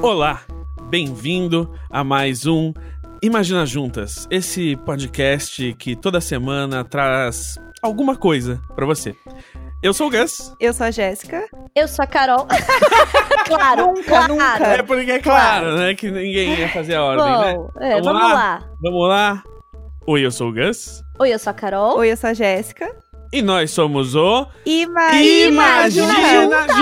Olá, bem-vindo a mais um Imagina Juntas, esse podcast que toda semana traz alguma coisa pra você. Eu sou o Gus. Eu sou a Jéssica. Eu sou a Carol. claro, Nunca, claro. nunca. É porque é claro, né, que ninguém ia fazer a ordem, né? Bom, é, vamos, lá? Vamos lá. Oi, eu sou o Gus. Oi, eu sou a Carol. Oi, eu sou a Jéssica. E nós somos o Ima Imagina Imagina Juntas.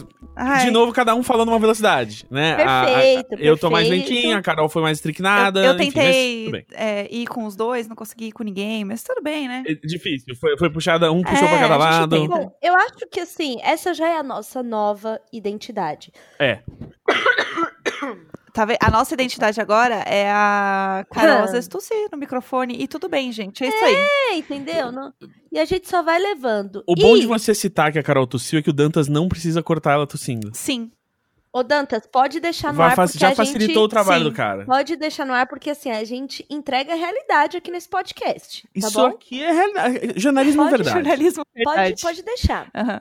Juntas. Ai, De novo, cada um falando uma velocidade, né? A- a- Perfeito, eu tô mais perfeito. lentinha, a Carol foi mais eu, estricnada. eu enfim, mas tentei bem. é, ir com os dois, não consegui ir com ninguém, mas tudo bem, né? É difícil, foi, foi puxada, um puxou É, pra cada a lado. Bom, eu acho que assim, essa já é a nossa nova identidade. É. Tá vendo? A nossa identidade agora é a Carol às vezes tossir no microfone e tudo bem, gente. É isso aí. É, entendeu? Não- E a gente só vai levando. O bom e, de você citar que a Carol tossiu é que o Dantas não precisa cortar ela tossindo. Sim. Ô, Dantas, pode deixar no Vai ar porque já a facilitou gente... o trabalho sim. do cara. Pode deixar no ar porque assim, a gente entrega a realidade aqui nesse podcast, tá Isso bom? aqui é realidade. Jornalismo é Pode verdade. Jornalismo Pode, verdade. pode deixar. Aham.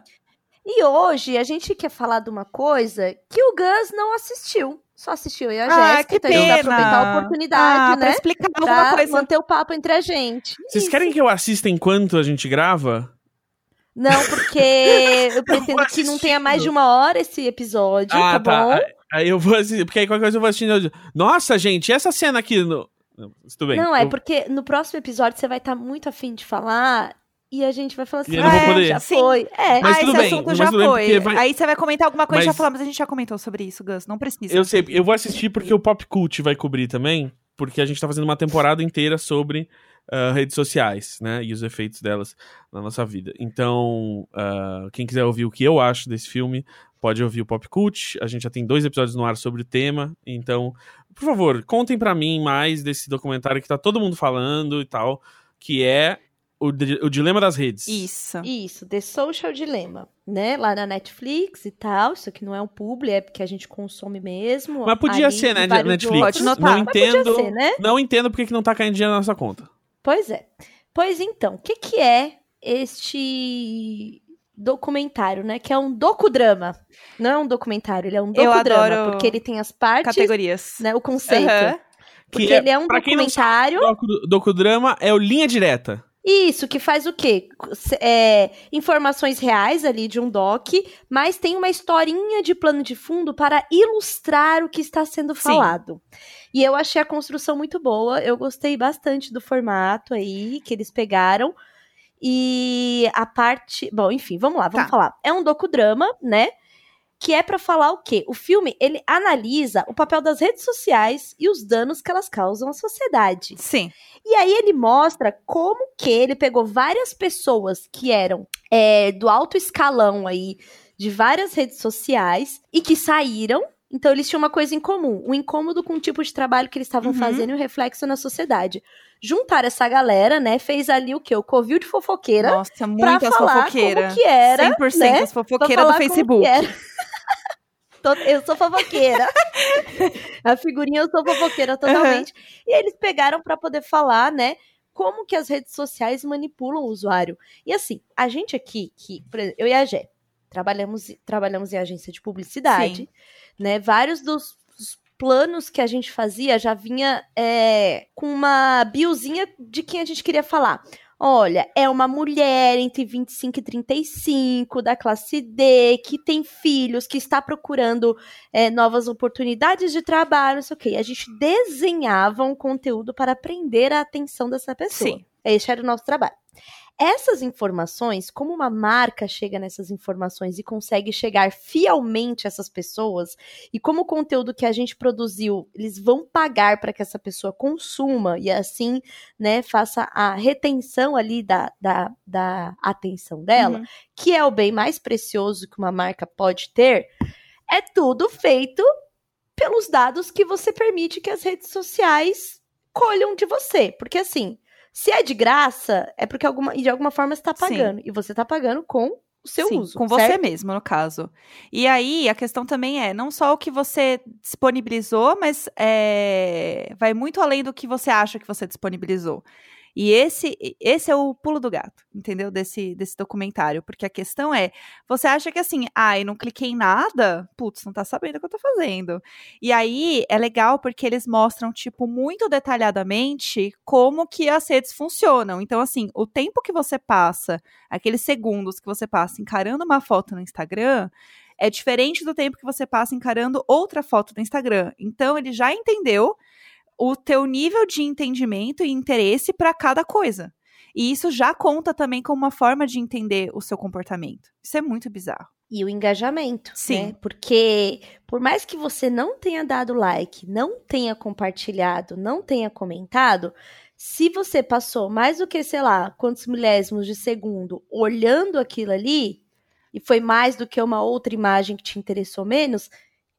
E hoje a gente quer falar de uma coisa que o Gus não assistiu. Só assistiu eu e a Ah, Jéssica, que então a gente vai pena. aproveitar a oportunidade, ah, Pra né? explicar alguma Pra coisa. manter o papo entre a gente. Vocês Isso. querem que eu assista enquanto a gente grava? Não, porque eu pretendo que não tenha mais de uma hora esse episódio, tá, bom? Aí- Aí eu vou assistir, porque aí qualquer coisa eu vou assistindo. Nossa, gente, e essa cena aqui no. Não, tudo bem. não, é eu- porque no próximo episódio você vai estar muito afim de falar e a gente vai falar assim, eu não vou "Ah, poder." já foi. É, Mas ah, tudo esse bem, assunto mas já tudo bem, foi. vai- Aí você vai comentar alguma coisa e já Mas- falar, mas a gente já comentou sobre isso, Gus. Não precisa. Eu sei, eu vou assistir porque o Pop Cult vai cobrir também, porque a gente tá fazendo uma temporada inteira sobre ah, redes sociais, né, e os efeitos delas na nossa vida. Então, ah, quem quiser ouvir o que eu acho desse filme, pode ouvir o Pop Cult. A gente já tem dois episódios no ar sobre o tema, então, por favor, contem pra mim mais desse documentário que tá todo mundo falando e tal, que é o, o Dilema das Redes. Isso. Isso, The Social Dilemma, né? Lá na Netflix e tal. Isso aqui não é um publi, é porque a gente consome mesmo. Mas podia ali, ser, né, Netflix? Pode notar. Não Mas podia entendo, ser, né? não entendo porque que não tá caindo dinheiro na nossa conta. Pois é. Pois então, o que, que é este documentário, né? Que é um docudrama. Não é um documentário, ele é um Eu docudrama, adoro porque ele tem as partes, Categorias. né? O conceito. Aham. Porque Que é- ele é um não documentário. Docu- docudrama é o Linha Direta. Isso, que faz o quê? É, informações reais ali de um doc, mas tem uma historinha de plano de fundo para ilustrar o que está sendo Sim. falado. E eu achei a construção muito boa, eu gostei bastante do formato aí que eles pegaram. E a parte. Bom, enfim, vamos lá, vamos Tá. falar. É um docudrama, né? Que é pra falar o quê? O filme, ele analisa o papel das redes sociais e os danos que elas causam à sociedade. Sim. E aí ele mostra como que ele pegou várias pessoas que eram é, do alto escalão aí de várias redes sociais e que saíram. Então eles tinham uma coisa em comum, um incômodo com o tipo de trabalho que eles estavam Uhum. fazendo e o reflexo na sociedade. Juntaram essa galera, né? Fez ali o quê? O covil de fofoqueira Nossa, muitas fofoqueiras. como que era, 100% né? as fofoqueiras do Facebook. Tô- Eu sou fofoqueira. a figurinha eu sou fofoqueira totalmente. E eles pegaram pra poder falar, né? Como que as redes sociais manipulam o usuário. E assim, a gente aqui, que, por exemplo, eu e a Gé, trabalhamos, trabalhamos em agência de publicidade, né? Vários dos dos planos que a gente fazia já vinha é, com uma biozinha de quem a gente queria falar. Olha, é uma mulher entre 25 e 35, da classe D, que tem filhos, que está procurando é, novas oportunidades de trabalho, não sei o quê. A gente desenhava um conteúdo para prender a atenção dessa pessoa. Sim. Esse era o nosso trabalho. Essas informações, como uma marca chega nessas informações e consegue chegar fielmente a essas pessoas, e como o conteúdo que a gente produziu, eles vão pagar para que essa pessoa consuma e assim, né, faça a retenção ali da, da, da atenção dela, Uhum. que é o bem mais precioso que uma marca pode ter, é tudo feito pelos dados que você permite que as redes sociais colham de você. Porque assim, se é de graça, é porque alguma, de alguma forma você está Sim. pagando. E você está pagando com o seu Sim, uso. com você certo? mesmo, no caso. E aí, a questão também é, não só o que você disponibilizou, mas é, vai muito além do que você acha que você disponibilizou. E esse, esse é o pulo do gato, entendeu? Desse, desse documentário. Porque a questão é: você acha que assim, ai, não cliquei em nada? Putz, não tá sabendo o que eu tô fazendo. E aí é legal porque eles mostram, tipo, muito detalhadamente como que as redes funcionam. Então, assim, o tempo que você passa, aqueles segundos que você passa encarando uma foto no Instagram, é diferente do tempo que você passa encarando outra foto no Instagram. Então, ele já entendeu o teu nível de entendimento e interesse para cada coisa. E isso já conta também como uma forma de entender o seu comportamento. Isso é muito bizarro. E o engajamento, Sim. né? Porque por mais que você não tenha dado like, não tenha compartilhado, não tenha comentado, se você passou mais do que, sei lá, quantos milésimos de segundo olhando aquilo ali, e foi mais do que uma outra imagem que te interessou menos,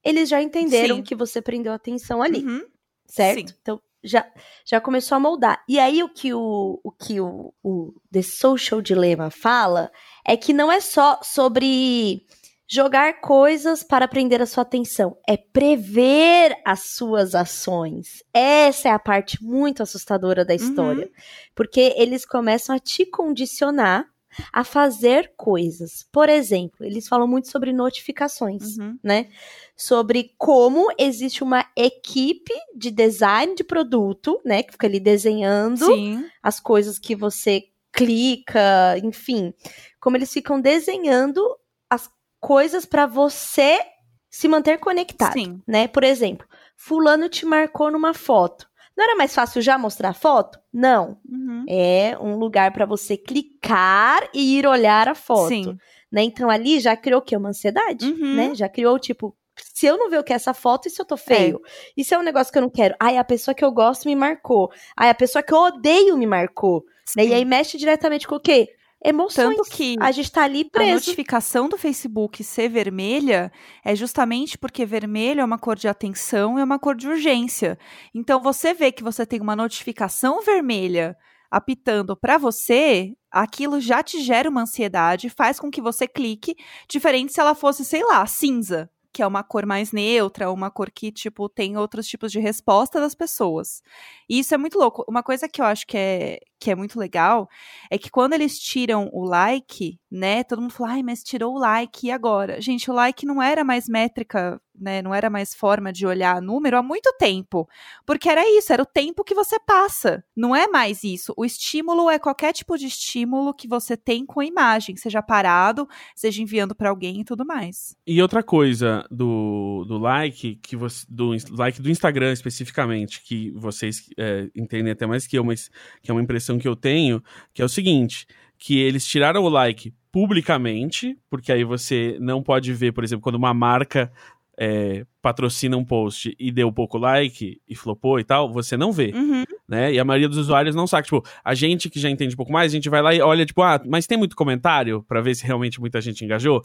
eles já entenderam Sim. que você prendeu atenção ali Uhum. Certo? Sim. Então já, já começou a moldar. E aí o que o, o que o, o The Social Dilemma fala é que não é só sobre jogar coisas para prender a sua atenção, é prever as suas ações. Essa é a parte muito assustadora da história, porque eles começam a te condicionar a fazer coisas. Por exemplo, eles falam muito sobre notificações Uhum. né? Sobre como existe uma equipe de design de produto, né? Que fica ali desenhando Sim. as coisas que você clica, enfim. Como eles ficam desenhando as coisas para você se manter conectado, Sim. né? Por exemplo, fulano te marcou numa foto. Não era mais fácil já mostrar a foto? Não. Uhum. É um lugar para você clicar e ir olhar a foto Sim. né? Então ali já criou o quê? Uma ansiedade, Uhum. né? Já criou, tipo, se eu não ver o que é essa foto, e se eu tô feio? E se é um negócio que eu não quero? Ai, a pessoa que eu gosto me marcou. Ai, a pessoa que eu odeio me marcou. Né? E aí mexe diretamente com o quê? Emoções. Tanto que A gente tá ali a preso. notificação do Facebook ser vermelha é justamente porque vermelho é uma cor de atenção e é uma cor de urgência. Então você vê que você tem uma notificação vermelha apitando para você, aquilo já te gera uma ansiedade, faz com que você clique, diferente se ela fosse, sei lá, cinza, que é uma cor mais neutra, uma cor que, tipo, tem outros tipos de resposta das pessoas. E isso é muito louco. Uma coisa que eu acho que é, que é muito legal é que quando eles tiram o like, né, todo mundo fala, ai, mas tirou o like, e agora? Gente, o like não era mais métrica, né, não era mais forma de olhar número há muito tempo. Porque era isso, era o tempo que você passa. Não é mais isso. O estímulo é qualquer tipo de estímulo que você tem com a imagem, seja parado, seja enviando para alguém e tudo mais. E outra coisa do, do like, que você, do like do Instagram especificamente, que vocês é, entendem até mais que eu, mas que é uma impressão que eu tenho, que é o seguinte, que eles tiraram o like publicamente, porque aí você não pode ver, por exemplo, quando uma marca é, patrocina um post e deu pouco like e flopou e tal, você não vê Uhum. né? E a maioria dos usuários não sabe. Tipo, a gente que já entende um pouco mais, a gente vai lá e olha, tipo, ah, mas tem muito comentário pra ver se realmente muita gente engajou.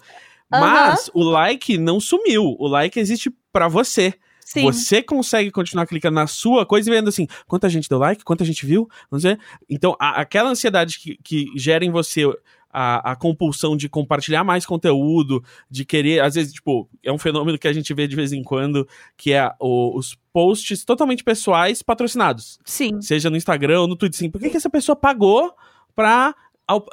Mas o like não sumiu. O like existe pra você. Sim. Você consegue continuar clicando na sua coisa e vendo assim, quanta gente deu like, quanta gente viu, vamos ver. Então, a- aquela ansiedade que, que gera em você a, a compulsão de compartilhar mais conteúdo, de querer, às vezes, tipo, é um fenômeno que a gente vê de vez em quando, que é o- os posts totalmente pessoais patrocinados Sim. seja no Instagram ou no Twitter, assim, por que, que essa pessoa pagou pra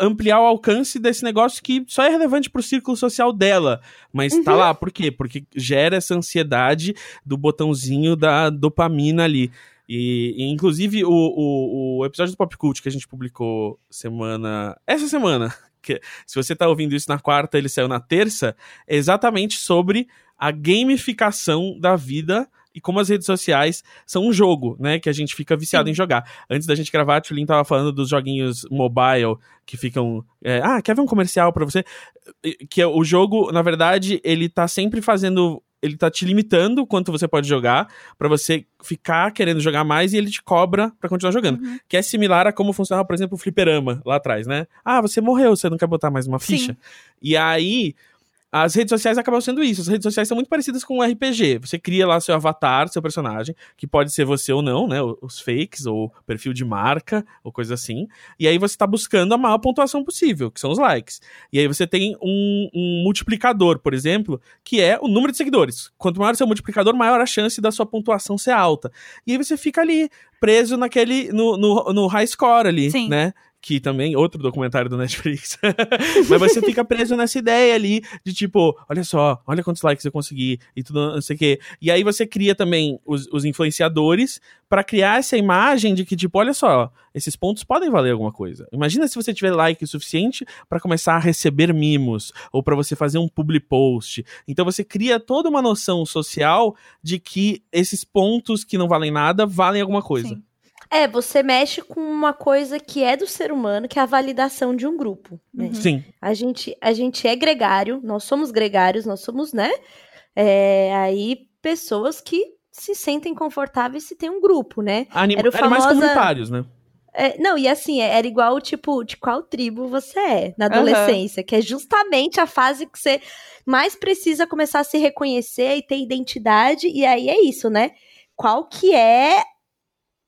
ampliar o alcance desse negócio que só é relevante pro círculo social dela, mas tá lá, por quê? Porque gera essa ansiedade do botãozinho da dopamina ali. E, e, inclusive, o, o, o episódio do Pop Cult que a gente publicou semana. Essa semana. Que, se você tá ouvindo isso na quarta, ele saiu na terça. É exatamente sobre a gamificação da vida e como as redes sociais são um jogo, né? Que a gente fica viciado Sim. em jogar. Antes da gente gravar, a Tulin tava falando dos joguinhos mobile que ficam. é, ah, quer ver um comercial pra você? Que é o jogo, na verdade, ele tá sempre fazendo. Ele tá te limitando o quanto você pode jogar pra você ficar querendo jogar mais e ele te cobra pra continuar jogando. Uhum. Que é similar a como funcionava, por exemplo, o fliperama lá atrás, né? Ah, você morreu, você não quer botar mais uma Sim. ficha? E aí, as redes sociais acabam sendo isso. As redes sociais são muito parecidas com o RPG. Você cria lá seu avatar, seu personagem, que pode ser você ou não, né? Os fakes, ou perfil de marca, ou coisa assim. E aí você tá buscando a maior pontuação possível, que são os likes. E aí você tem um, um multiplicador, por exemplo, que é o número de seguidores. Quanto maior o seu multiplicador, maior a chance da sua pontuação ser alta. E aí você fica ali, preso naquele. no, no, no high score ali, Sim. né? Que também, outro documentário do Netflix. Mas você fica preso nessa ideia ali de tipo, olha só, olha quantos likes eu consegui e tudo, não sei o quê. E aí você cria também os, os influenciadores para criar essa imagem de que, tipo, olha só, esses pontos podem valer alguma coisa. Imagina se você tiver like o suficiente para começar a receber mimos ou para você fazer um public post. Então você cria toda uma noção social de que esses pontos que não valem nada valem alguma coisa. Sim. É, você mexe com uma coisa que é do ser humano, que é a validação de um grupo. Né? Uhum. Sim. A, gente, a gente é gregário, nós somos gregários, nós somos, né? é, aí, pessoas que se sentem confortáveis se tem um grupo, né? Anim... Era o famosa- comunitários, né? É, não, e assim, é- era igual, tipo, de qual tribo você é na adolescência, que é justamente a fase que você mais precisa começar a se reconhecer e ter identidade, e aí é isso, né? Qual que é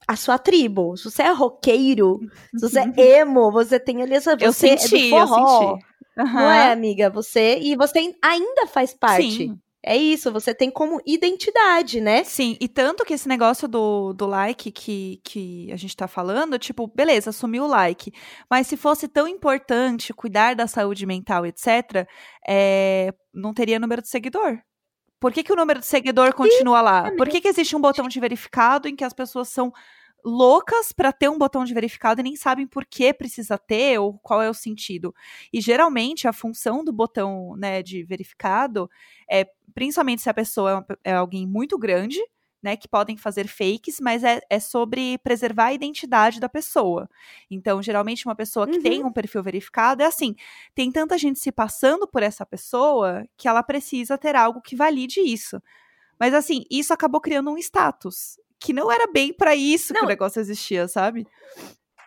a sua tribo? Se você é roqueiro, se você é emo, você tem ali essa... Eu você senti, é eu do forró, senti. Não é, amiga? Você... E você ainda faz parte. Sim. É isso, você tem como identidade, né? Sim, e tanto que esse negócio do, do like que, que a gente tá falando, tipo, beleza, sumiu o like. Mas se fosse tão importante cuidar da saúde mental, etc., é, não teria número de seguidor. Por que, que o número de seguidor continua lá? Por que, que existe um botão de verificado em que as pessoas são loucas para ter um botão de verificado e nem sabem por que precisa ter ou qual é o sentido? E geralmente a função do botão né, de verificado é principalmente se a pessoa é, uma é alguém muito grande, né, que podem fazer fakes, mas é, é sobre preservar a identidade da pessoa. Então, geralmente, uma pessoa que Uhum. tem um perfil verificado é assim: tem tanta gente se passando por essa pessoa que ela precisa ter algo que valide isso. Mas, assim, isso acabou criando um status. Que não era bem pra isso que Não. o negócio existia, sabe?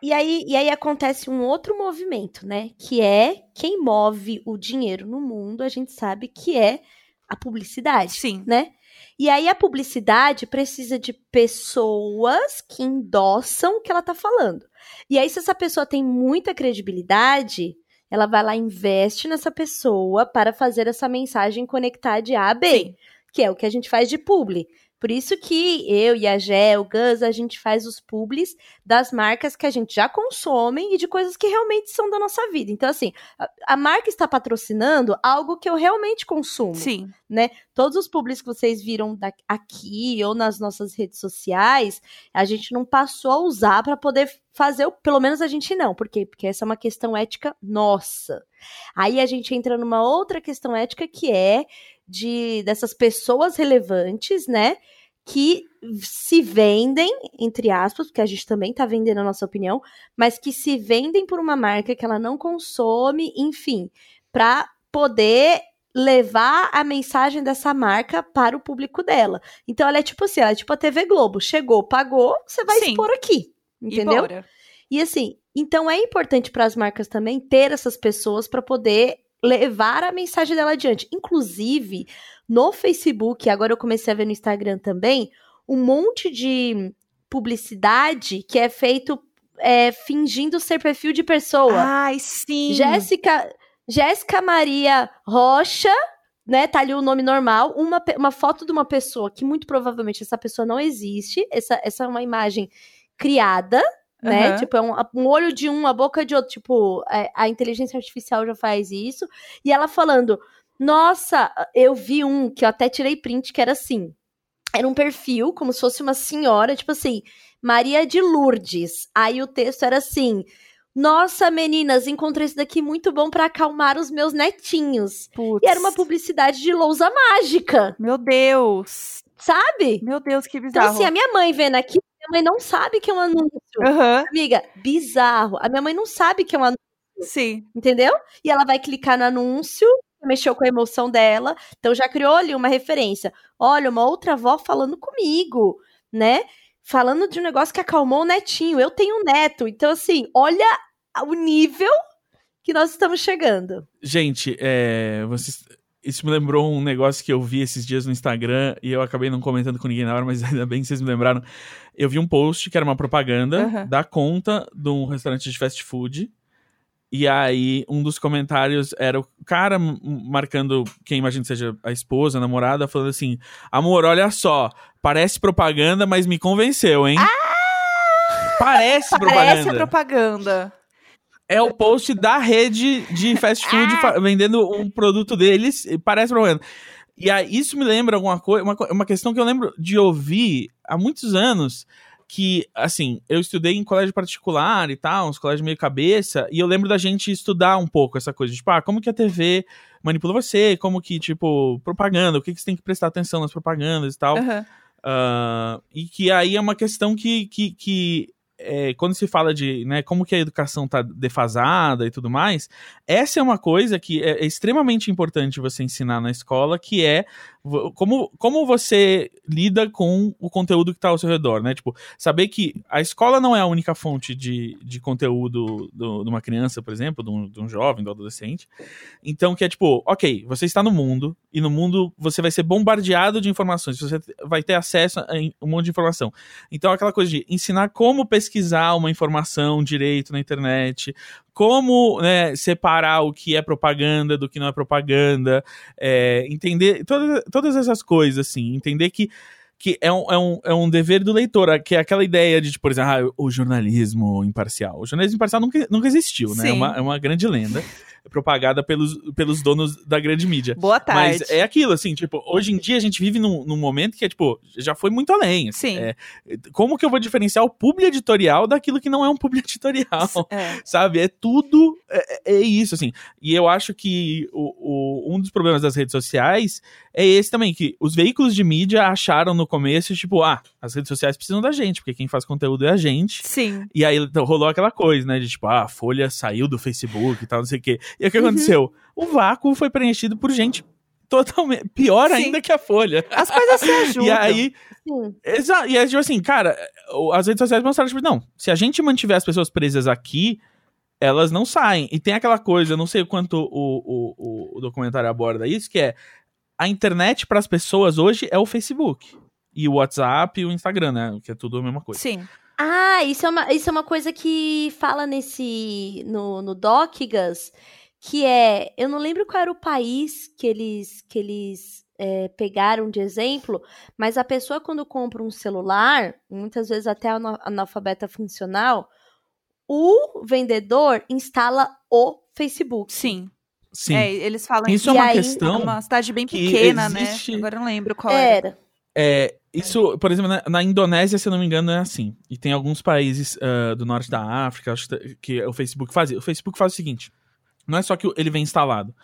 E aí, e aí acontece um outro movimento, né? Que é quem move o dinheiro no mundo, a gente sabe que é a publicidade, Sim. né? E aí a publicidade precisa de pessoas que endossam o que ela tá falando. E aí, se essa pessoa tem muita credibilidade, ela vai lá e investe nessa pessoa para fazer essa mensagem conectar de A a B Sim. que é o que a gente faz de publi. Por isso que eu e a Gé, o Gus, a gente faz os publis das marcas que a gente já consome e de coisas que realmente são da nossa vida. Então, assim, a, a marca está patrocinando algo que eu realmente consumo. Sim. Todos os publis que vocês viram da- aqui ou nas nossas redes sociais, a gente não passou a usar para poder fazer, o- pelo menos a gente não. Por quê? Porque essa é uma questão ética nossa. Aí a gente entra numa outra questão ética que é de dessas pessoas relevantes, né? Que se vendem, entre aspas, porque a gente também tá vendendo a nossa opinião, mas que se vendem por uma marca que ela não consome, enfim, para poder levar a mensagem dessa marca para o público dela. Então ela é tipo assim, ela é tipo a TV Globo, chegou, pagou, você vai Sim. expor aqui, E entendeu? bora. E assim, então é importante para as marcas também ter essas pessoas para poder levar a mensagem dela adiante. Inclusive, no Facebook, agora eu comecei a ver no Instagram também, um monte de publicidade que é feito é, fingindo ser perfil de pessoa. Ai, sim. Jéssica, Jéssica Maria Rocha, né? Tá ali o nome normal, uma, uma foto de uma pessoa que muito provavelmente essa pessoa não existe. Essa, essa é uma imagem criada, né? Aham. Tipo, é um, um olho de um, a boca de outro. Tipo, é, a inteligência artificial já faz isso. E ela falando: Nossa, eu vi um que eu até tirei print que era assim. Era um perfil, como se fosse uma senhora, tipo assim, Maria de Lourdes. Aí o texto era assim: Nossa, meninas, encontrei isso daqui muito bom pra acalmar os meus netinhos. Putz. E era uma publicidade de lousa mágica, Meu Deus. sabe? Meu Deus, que Então, bizarro. assim, a minha mãe vendo aqui, minha mãe não sabe que é um anúncio. Aham, Amiga, bizarro. A minha mãe não sabe que é um anúncio, sim. entendeu? E ela vai clicar no anúncio, mexeu com a emoção dela, então já criou ali uma referência. Olha, uma outra avó falando comigo, né? Falando de um negócio que acalmou o netinho. Eu tenho um neto. Então, assim, olha o nível que nós estamos chegando. Gente, é, vocês isso me lembrou um negócio que eu vi esses dias no Instagram e eu acabei não comentando com ninguém na hora, mas ainda bem que vocês me lembraram. Eu vi um post que era uma propaganda Aham. da conta de um restaurante de fast food. E aí, um dos comentários era o cara marcando quem imagina seja a esposa, a namorada, falando assim: Amor, olha só, parece propaganda, mas me convenceu, hein? Parece, Parece propaganda. propaganda. É o post da rede de fast food fa- vendendo um produto deles, e parece propaganda. E aí, isso me lembra alguma coisa, uma, uma questão que eu lembro de ouvir há muitos anos, que, assim, eu estudei em colégio particular e tal, uns colégios meio cabeça, e eu lembro da gente estudar um pouco essa coisa, tipo, ah, como que a TV manipula você, como que, tipo, propaganda, o que, que você tem que prestar atenção nas propagandas e tal. Aham. Ah, e que aí é uma questão que, que, que é, quando se fala de né, como que a educação está defasada e tudo mais, essa é uma coisa que é, é extremamente importante você ensinar na escola, que é como, como você lida com o conteúdo que está ao seu redor, né? Tipo, saber que a escola não é a única fonte de, de conteúdo do- de uma criança, por exemplo, de um, de um jovem, do adolescente. Então, que é tipo, ok, você está no mundo, e no mundo você vai ser bombardeado de informações, você vai ter acesso a um monte de informação. Então, aquela coisa de ensinar como pesquisar uma informação direito na internet, como né, separar o que é propaganda do que não é propaganda, é, entender todas, todas essas coisas, assim, entender que que é um, é, um, é um dever do leitor, que é aquela ideia de, tipo, por exemplo, ah, o jornalismo imparcial. O jornalismo imparcial nunca, nunca existiu, né? É uma, é uma grande lenda, propagada pelos, pelos donos da grande mídia. Boa tarde. Mas é aquilo, assim, tipo, hoje em dia a gente vive num, num momento que é, tipo, já foi muito além. assim, Sim. é, como que eu vou diferenciar o publi editorial daquilo que não é um publi editorial? É. Sabe? É tudo. É, é isso, assim. E eu acho que o, o- um dos problemas das redes sociais é esse também, que os veículos de mídia acharam no começo, tipo, ah, as redes sociais precisam da gente, porque quem faz conteúdo é a gente. Sim. E aí rolou aquela coisa, né? De tipo, ah, a Folha saiu do Facebook e tal, não sei o quê. E o que Uhum. aconteceu? O vácuo foi preenchido por gente totalmente. Pior Sim. ainda que a Folha. As coisas se ajudam. E aí, Sim. Exa e aí, tipo assim, cara, o- as redes sociais mostraram, tipo, não, se a gente mantiver as pessoas presas aqui, elas não saem. E tem aquela coisa, eu não sei o quanto o, o, o- o documentário aborda isso, que é a internet para as pessoas hoje é o Facebook. E o WhatsApp e o Instagram, né? Que é tudo a mesma coisa. Sim. Ah, isso é uma, isso é uma coisa que fala nesse. no, no Docgas, que é. Eu não lembro qual era o país que eles, que eles é, pegaram de exemplo, mas a pessoa, quando compra um celular, muitas vezes até ana- analfabeta funcional, o vendedor instala o Facebook. Sim. Sim. É, eles falam Isso é uma aí- questão. É uma cidade bem que pequena, existe- né? Agora eu não lembro qual era. Era. É, isso, por exemplo, na, na Indonésia, se eu não me engano, é assim. E tem alguns países ah, do norte da África acho que, que o Facebook faz. O Facebook faz o seguinte: não é só que ele vem instalado,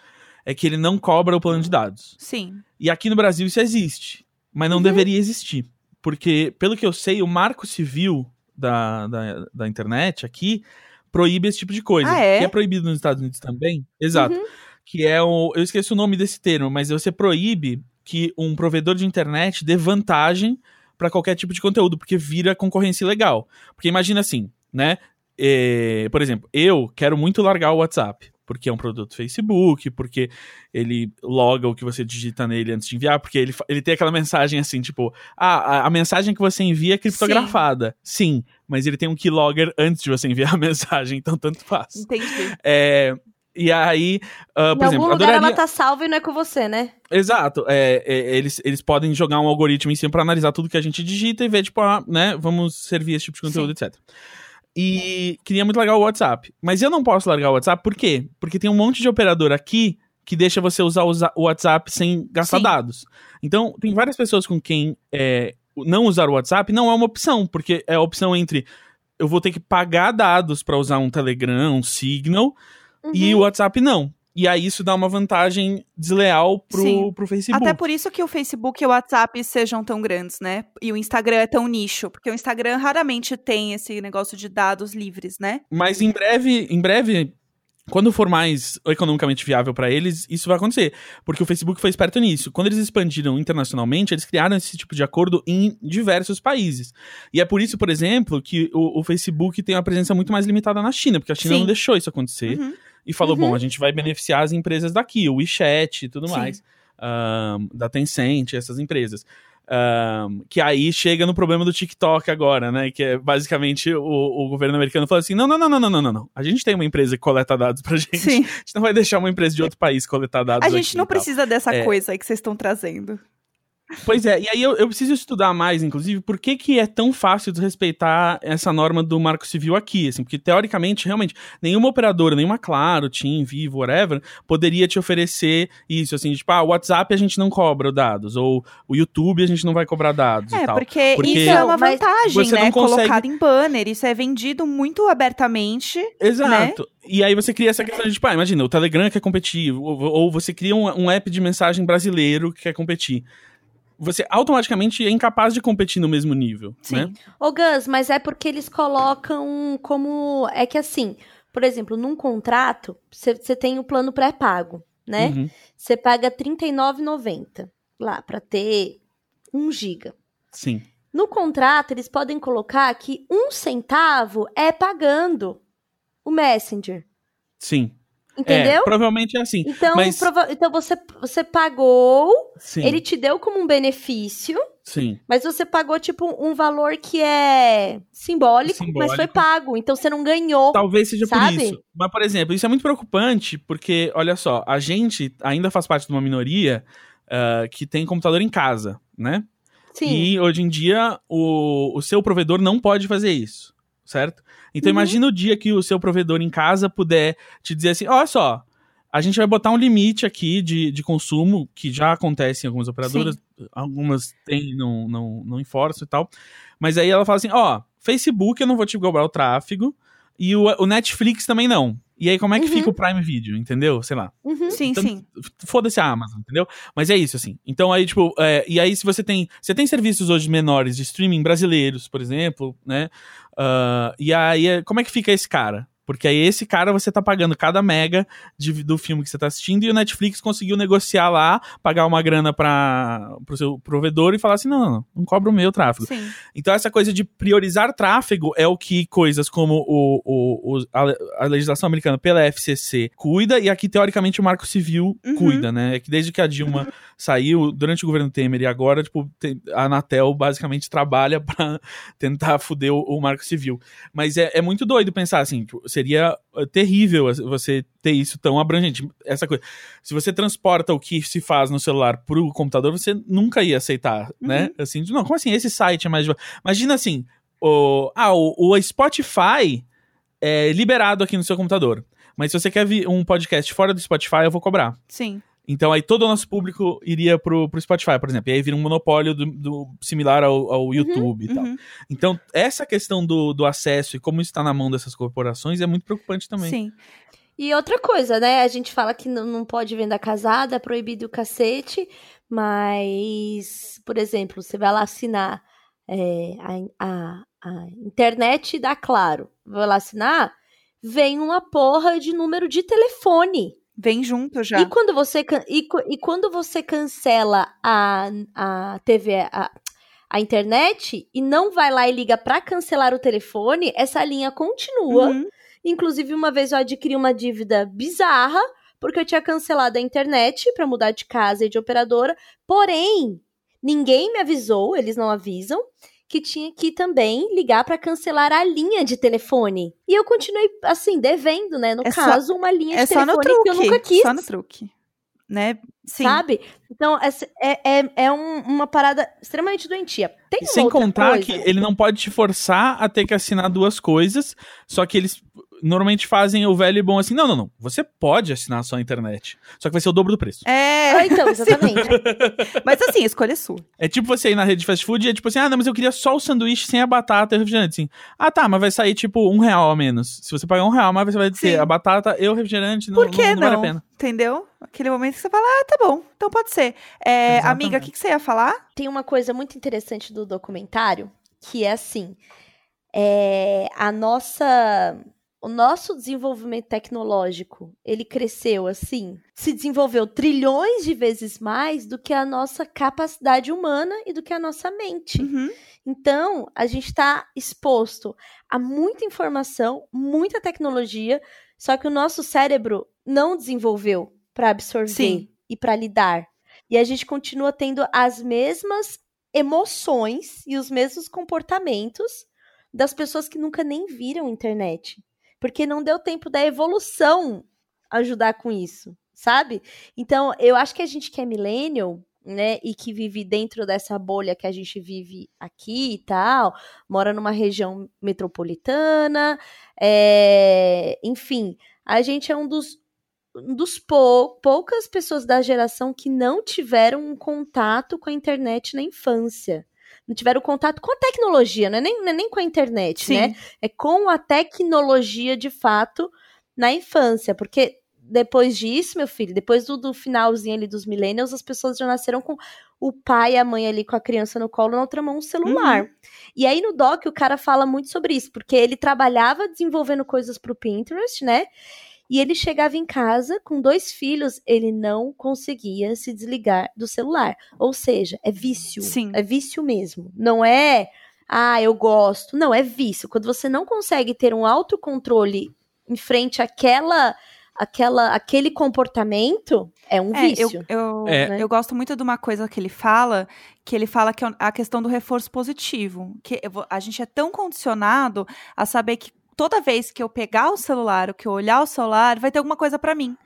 é que ele não cobra o plano de dados. Sim. E aqui no Brasil isso existe, mas não deveria existir. Porque, pelo que eu sei, o marco civil da, da, da internet aqui proíbe esse tipo de coisa. Ah, é? Que é proibido nos Estados Unidos também. Exato. Uhum. Que é o. Eu esqueci o nome desse termo, mas você proíbe que um provedor de internet dê vantagem para qualquer tipo de conteúdo, porque vira concorrência ilegal. Porque imagina assim, né? É, por exemplo, eu quero muito largar o WhatsApp, porque é um produto Facebook, porque ele loga o que você digita nele antes de enviar, porque ele, ele tem aquela mensagem assim, tipo, ah, a, a mensagem que você envia é criptografada. Sim. mas ele tem um keylogger antes de você enviar a mensagem, então tanto faz. Entendi. É, e aí, ah, por em exemplo, algum lugar adoraria... ela tá salva e não é com você, né? Exato. É, é, eles, eles podem jogar um algoritmo em cima pra analisar tudo que a gente digita e ver, tipo, ah, né, vamos servir esse tipo de conteúdo, etc. E queria muito largar o WhatsApp. Mas eu não posso largar o WhatsApp, por quê? Porque tem um monte de operador aqui que deixa você usar o WhatsApp sem gastar Sim. dados. Então, tem várias pessoas com quem é, não usar o WhatsApp não é uma opção, porque é a opção entre eu vou ter que pagar dados pra usar um Telegram, um Signal, e Uhum. o WhatsApp não. E aí isso dá uma vantagem desleal pro, Sim. pro Facebook. Até por isso que o Facebook e o WhatsApp sejam tão grandes, né? E o Instagram é tão nicho, porque o Instagram raramente tem esse negócio de dados livres, né? Mas em breve, em breve, quando for mais economicamente viável pra eles, isso vai acontecer. Porque o Facebook foi esperto nisso. Quando eles expandiram internacionalmente, eles criaram esse tipo de acordo em diversos países. E é por isso, por exemplo, que o, o Facebook tem uma presença muito mais limitada na China, porque a China Sim. não deixou isso acontecer. Uhum. E falou: Uhum. bom, a gente vai beneficiar as empresas daqui, o WeChat e tudo Sim. mais, ahn, da Tencent, essas empresas. Ahn, que aí chega no problema do TikTok agora, né? Que é basicamente o, o governo americano falando assim: não, não, não, não, não, não, não. A gente tem uma empresa que coleta dados pra gente. Sim. A gente não vai deixar uma empresa de outro país coletar dados. A gente não precisa dessa É. coisa aí que vocês estão trazendo. Pois é, e aí eu, eu preciso estudar mais, inclusive, por que, que é tão fácil desrespeitar essa norma do Marco Civil aqui, assim, porque teoricamente, realmente, nenhuma operadora, nenhuma Claro, TIM, Vivo, whatever, poderia te oferecer isso, assim, tipo, ah, o WhatsApp a gente não cobra dados, ou o YouTube a gente não vai cobrar dados e É, tal. porque, Porque isso é uma vantagem, você né? não consegue- Colocado em banner. Isso é vendido muito abertamente. Exato. E aí você cria essa questão de, tipo, ah, imagina, o Telegram quer competir, ou, ou você cria um, um app de mensagem brasileiro que quer competir. Você automaticamente é incapaz de competir no mesmo nível, Sim. né? Ô, Gus, mas é porque eles colocam como. É que assim, por exemplo, num contrato, você tem o plano pré-pago, né? Uhum. Você paga R$ 39,90 lá pra ter 1 giga. Sim. No contrato, eles podem colocar que um centavo é pagando o Messenger. Sim. É, Entendeu? provavelmente é assim. Então, mas- prova- então você, você pagou, Sim. ele te deu como um benefício, Sim. mas você pagou, tipo, um valor que é simbólico, mas foi Simbólico. pago. Então você não ganhou. Talvez seja Sabe? por isso. Mas, por exemplo, isso é muito preocupante, porque, olha só, a gente ainda faz parte de uma minoria ah, que tem computador em casa, né? Sim. E hoje em dia o, o seu provedor não pode fazer isso, certo? Então Uhum. imagina o dia que o seu provedor em casa puder te dizer assim, olha só, a gente vai botar um limite aqui de, de consumo, que já acontece em algumas operadoras, algumas tem, não, não, não enforçam e tal. Mas aí ela fala assim, ó, Facebook eu não vou te cobrar o tráfego, e o, o Netflix também não. E aí como é que Uhum. fica o Prime Video, entendeu? Sei lá Uhum. Sim, Então, sim. foda-se a Amazon, entendeu? Mas é isso, assim. Então aí, tipo, é, e aí se você tem. Você tem serviços hoje menores de streaming brasileiros, por exemplo, né? Ah, e aí, como é que fica esse cara? Porque aí esse cara você tá pagando cada mega de- do filme que você tá assistindo e o Netflix conseguiu negociar lá, pagar uma grana para pro seu provedor e falar assim: não, não, não, não cobra o meu tráfego. Sim. Então, essa coisa de priorizar tráfego é o que coisas como o, o- o- a, a legislação americana pela FCC cuida, e aqui, teoricamente, o Marco Civil Uhum. cuida, né? É que desde que a Dilma saiu, durante o governo Temer e agora, tipo, a Anatel basicamente trabalha pra tentar fuder o, o Marco Civil. Mas é, é muito doido pensar assim, tipo, seria eh, terrível você ter isso tão abrangente. Essa coisa. Se você transporta o que se faz no celular pro computador, você nunca ia aceitar, né? Assim, não, como assim? Esse site é mais. Imagina assim, o, ah, o, o Spotify é liberado aqui no seu computador. Mas se você quer vir um podcast fora do Spotify, eu vou cobrar. Sim. Então aí todo o nosso público iria pro, pro Spotify, por exemplo. E aí vira um monopólio do, do- similar ao, ao YouTube e tal. Uhum. Então, essa questão do, do acesso e como está na mão dessas corporações é muito preocupante também. Sim. E outra coisa, né? A gente fala que não, não pode venda casada, é proibido o cacete, mas, por exemplo, você vai lá assinar é, a, a- a internet da Claro. Vai lá assinar, vem uma porra de número de telefone. Vem junto já. E quando você, e, e quando você cancela a, a TV, a, a internet, e não vai lá e liga pra cancelar o telefone, essa linha continua. Uhum. Inclusive, uma vez eu adquiri uma dívida bizarra, porque eu tinha cancelado a internet pra mudar de casa e de operadora. Porém, ninguém me avisou, eles não avisam, que tinha que também ligar pra cancelar a linha de telefone. E eu continuei, assim, devendo, né? No É só- caso, uma linha É de só no telefone truque. que eu nunca quis. Só no truque. Né? Sim. Sabe? Então, essa- é, é, é um- uma parada extremamente doentia. Tem E sem outra contar coisa? que ele não pode te forçar a ter que assinar duas coisas, só que eles normalmente fazem o velho e bom assim: não, não, não. Você pode assinar só a internet. Só que vai ser o dobro do preço. É. Ah, então, exatamente. Mas assim, a escolha é sua. É tipo você ir na rede de fast food e é tipo assim: ah, não, mas eu queria só o sanduíche sem a batata e o refrigerante. Assim, ah, tá, mas vai sair tipo um real a menos. Se você pagar um real, mas você vai ter Sim. a batata e o refrigerante. Por não, que não, não? vale a pena. Entendeu? Aquele momento que você fala, ah, tá bom, então pode ser. É, amiga, o que, que você ia falar? Tem uma coisa muito interessante do documentário, que é assim, é, a nossa o nosso desenvolvimento tecnológico, ele cresceu assim, se desenvolveu trilhões de vezes mais do que a nossa capacidade humana e do que a nossa mente. Uhum. Então, a gente está exposto a muita informação, muita tecnologia, só que o nosso cérebro não desenvolveu para absorver Sim. e para lidar. E a gente continua tendo as mesmas emoções e os mesmos comportamentos das pessoas que nunca nem viram internet. Porque não deu tempo da evolução ajudar com isso, sabe? Então, eu acho que a gente que é millennial, né, e que vive dentro dessa bolha que a gente vive aqui e tal, mora numa região metropolitana, é, enfim, a gente é um dos, dos pou, poucas pessoas da geração que não tiveram um contato com a internet na infância. Não tiveram contato com a tecnologia, não é nem, não é nem com a internet, Sim. né? É com a tecnologia de fato na infância, porque depois disso, meu filho, depois do, do finalzinho ali dos millennials, as pessoas já nasceram com o pai e a mãe ali com a criança no colo, na outra mão um celular. Uhum. E aí no doc o cara fala muito sobre isso, porque ele trabalhava desenvolvendo coisas pro Pinterest, né? E ele chegava em casa com dois filhos, ele não conseguia se desligar do celular. Ou seja, é vício. Sim. É vício mesmo. Não é, ah, eu gosto. Não, é vício. Quando você não consegue ter um autocontrole em frente àquela, àquela, aquele comportamento, é um É, eu, vício. eu, É. né? eu gosto muito de uma coisa que ele fala, que ele fala que é a questão do reforço positivo. Que eu a gente é tão condicionado a saber que toda vez que eu pegar o celular, ou que eu olhar o celular, vai ter alguma coisa pra mim.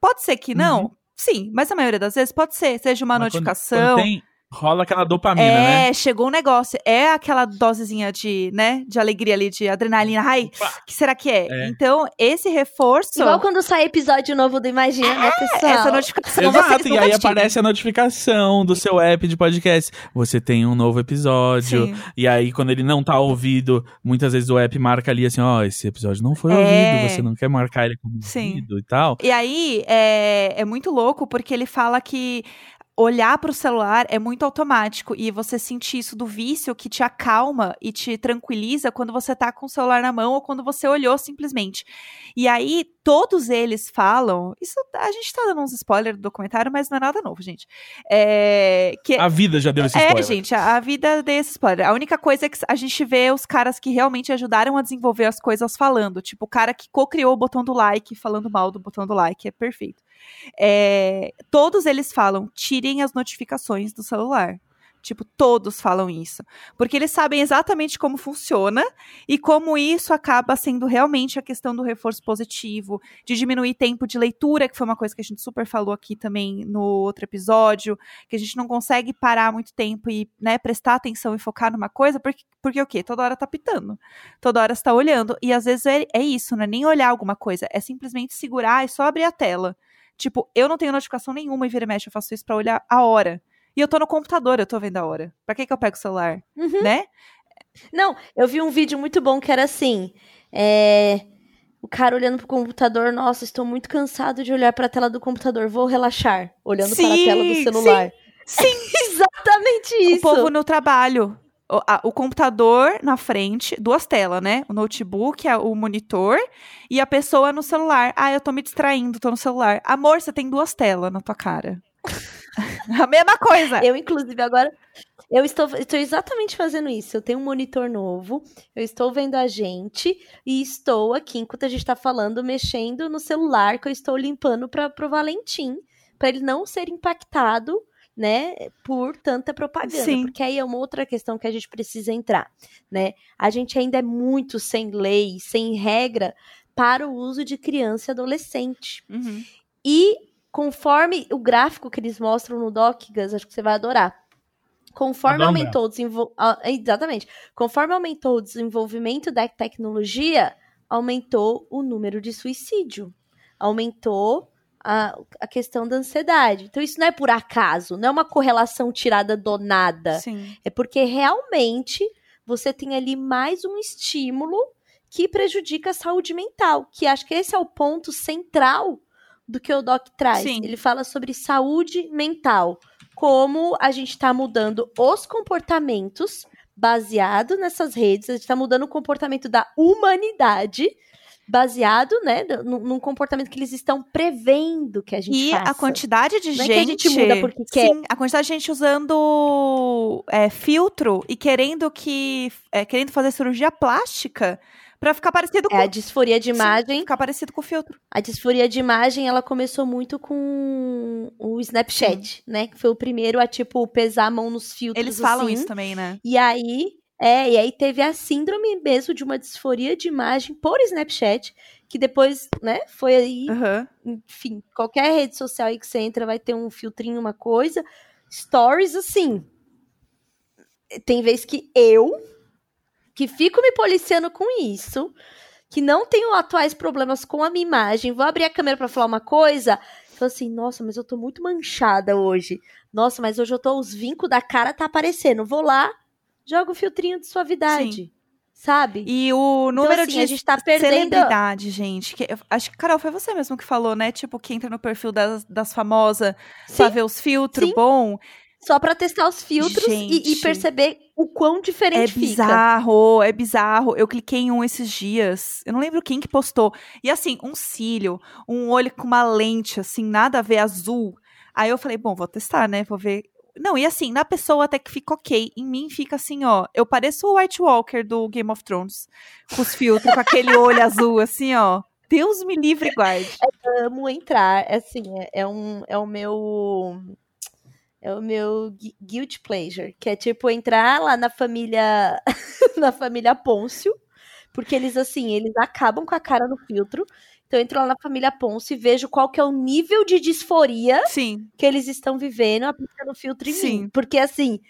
Pode ser que não, Uhum. sim, mas a maioria das vezes pode ser, seja uma Mas quando- notificação. quando tem, rola aquela dopamina, é, né? chegou um negócio. É aquela dosezinha de, né, de alegria ali, de adrenalina. Ai, Opa! que será que é? É. Então, esse reforço. Igual quando sai episódio novo do Imagina, né, pessoal? essa notificação. Exato, e aí aparece a notificação do seu app de podcast. Você tem um novo episódio. Sim. E aí, quando ele não tá ouvido, muitas vezes o app marca ali assim: ó, esse episódio não foi É. ouvido, você não quer marcar ele como Sim. ouvido e tal. E aí, é, é muito louco porque ele fala que olhar para o celular é muito automático e você sentir isso do vício que te acalma e te tranquiliza quando você tá com o celular na mão ou quando você olhou simplesmente. E aí, todos eles falam. Isso a gente tá dando uns spoilers do documentário, mas não é nada novo, gente. É, que, A vida já deu esse é, spoiler. gente, a, a vida desse spoiler. A única coisa é que a gente vê os caras que realmente ajudaram a desenvolver as coisas falando. Tipo, o cara que co-criou o botão do like, falando mal do botão do like. É perfeito. É, todos eles falam, tirem as notificações do celular. Tipo, todos falam isso. Porque eles sabem exatamente como funciona e como isso acaba sendo realmente a questão do reforço positivo, de diminuir tempo de leitura, que foi uma coisa que a gente super falou aqui também no outro episódio, que a gente não consegue parar muito tempo e né, prestar atenção e focar numa coisa, porque, porque o quê? Toda hora tá pitando. Toda hora você tá olhando. E às vezes é, é isso, não é nem olhar alguma coisa, é simplesmente segurar e só abrir a tela. Tipo, eu não tenho notificação nenhuma e vira e mexe, eu faço isso pra olhar a hora. E eu tô no computador, eu tô vendo a hora. Pra que que eu pego o celular? Uhum. Né? Não, eu vi um vídeo muito bom que era assim. É, O cara olhando pro computador, nossa, estou muito cansado de olhar pra tela do computador, vou relaxar. Olhando para a Sim, tela do celular. Sim, Exatamente isso. o povo no trabalho. O, a- o computador na frente, duas telas, né? O notebook, a- o monitor e a pessoa no celular. Ah, eu tô me distraindo, tô no celular. Amor, você tem duas telas na tua cara. a mesma coisa. Eu, inclusive, agora. Eu estou, estou exatamente fazendo isso. Eu tenho um monitor novo, eu estou vendo a gente e estou aqui, enquanto a gente está falando, mexendo no celular que eu estou limpando para o Valentim, para ele não ser impactado, né, por tanta propaganda. Sim. Porque aí é uma outra questão que a gente precisa entrar, né? A gente ainda é muito sem lei, sem regra para o uso de criança e adolescente. Uhum. E conforme o gráfico que eles mostram no Doc, Gus, acho que você vai adorar. Conforme um aumentou o desenvol... ah, Exatamente. Conforme aumentou o desenvolvimento da tecnologia, aumentou o número de suicídio. Aumentou a, a questão da ansiedade. Então, isso não é por acaso, não é uma correlação tirada do nada. Sim. É porque realmente você tem ali mais um estímulo que prejudica a saúde mental. Que acho que esse é o ponto central do que o Doc traz. Sim. Ele fala sobre saúde mental. Como a gente está mudando os comportamentos baseado nessas redes, a gente está mudando o comportamento da humanidade baseado, né, num, comportamento que eles estão prevendo que a gente E faça. a quantidade de Não é gente. que a gente muda porque quer. Sim, a quantidade de gente usando é, filtro e querendo que. é, querendo fazer cirurgia plástica pra ficar parecido com. É a disforia de imagem. Ficar parecido com o filtro. A disforia de imagem, ela começou muito com o Snapchat, né? Que foi o primeiro a, tipo, pesar a mão nos filtros, Eles falam assim. isso também, né? E aí, é, e aí teve a síndrome mesmo de uma disforia de imagem por Snapchat, que depois, né, foi aí, Aham. enfim, qualquer rede social aí que você entra vai ter um filtrinho, uma coisa. Stories, assim, tem vez que eu, que fico me policiando com isso, que não tenho atuais problemas com a minha imagem, vou abrir a câmera pra falar uma coisa, falo assim, nossa, mas eu tô muito manchada hoje. Nossa, mas hoje eu tô, os vincos da cara tá aparecendo. Vou lá, jogo o filtrinho de suavidade. Sabe? E o número assim, de a gente tá perdendo- celebridade, gente. Que, acho que, Carol, foi você mesmo que falou, né? Tipo, que entra no perfil das, das famosas pra Sim, ver os filtros sim. bom. Só pra testar os filtros e, e perceber o quão É diferente fica. bizarro, é bizarro. Eu cliquei em um esses dias. Eu não lembro quem que postou. E assim, um cílio, um olho com uma lente, assim, nada a ver, azul. Aí eu falei, bom, vou testar, né? Vou ver. Não, e assim, na pessoa até que fica ok. Em mim fica assim, ó. Eu pareço o White Walker do Game of Thrones. Com os filtros, com aquele olho azul, assim, ó. Deus me livre guarde. amo entrar, é assim, é, é um é o meu é o meu gui- guilt pleasure, que é tipo entrar lá na família na família Pôncio, porque eles assim, eles acabam com a cara no filtro. Então eu entro lá na família Pôncio e vejo qual que é o nível de disforia Sim. que eles estão vivendo aplicando filtro em Sim. mim. Porque assim,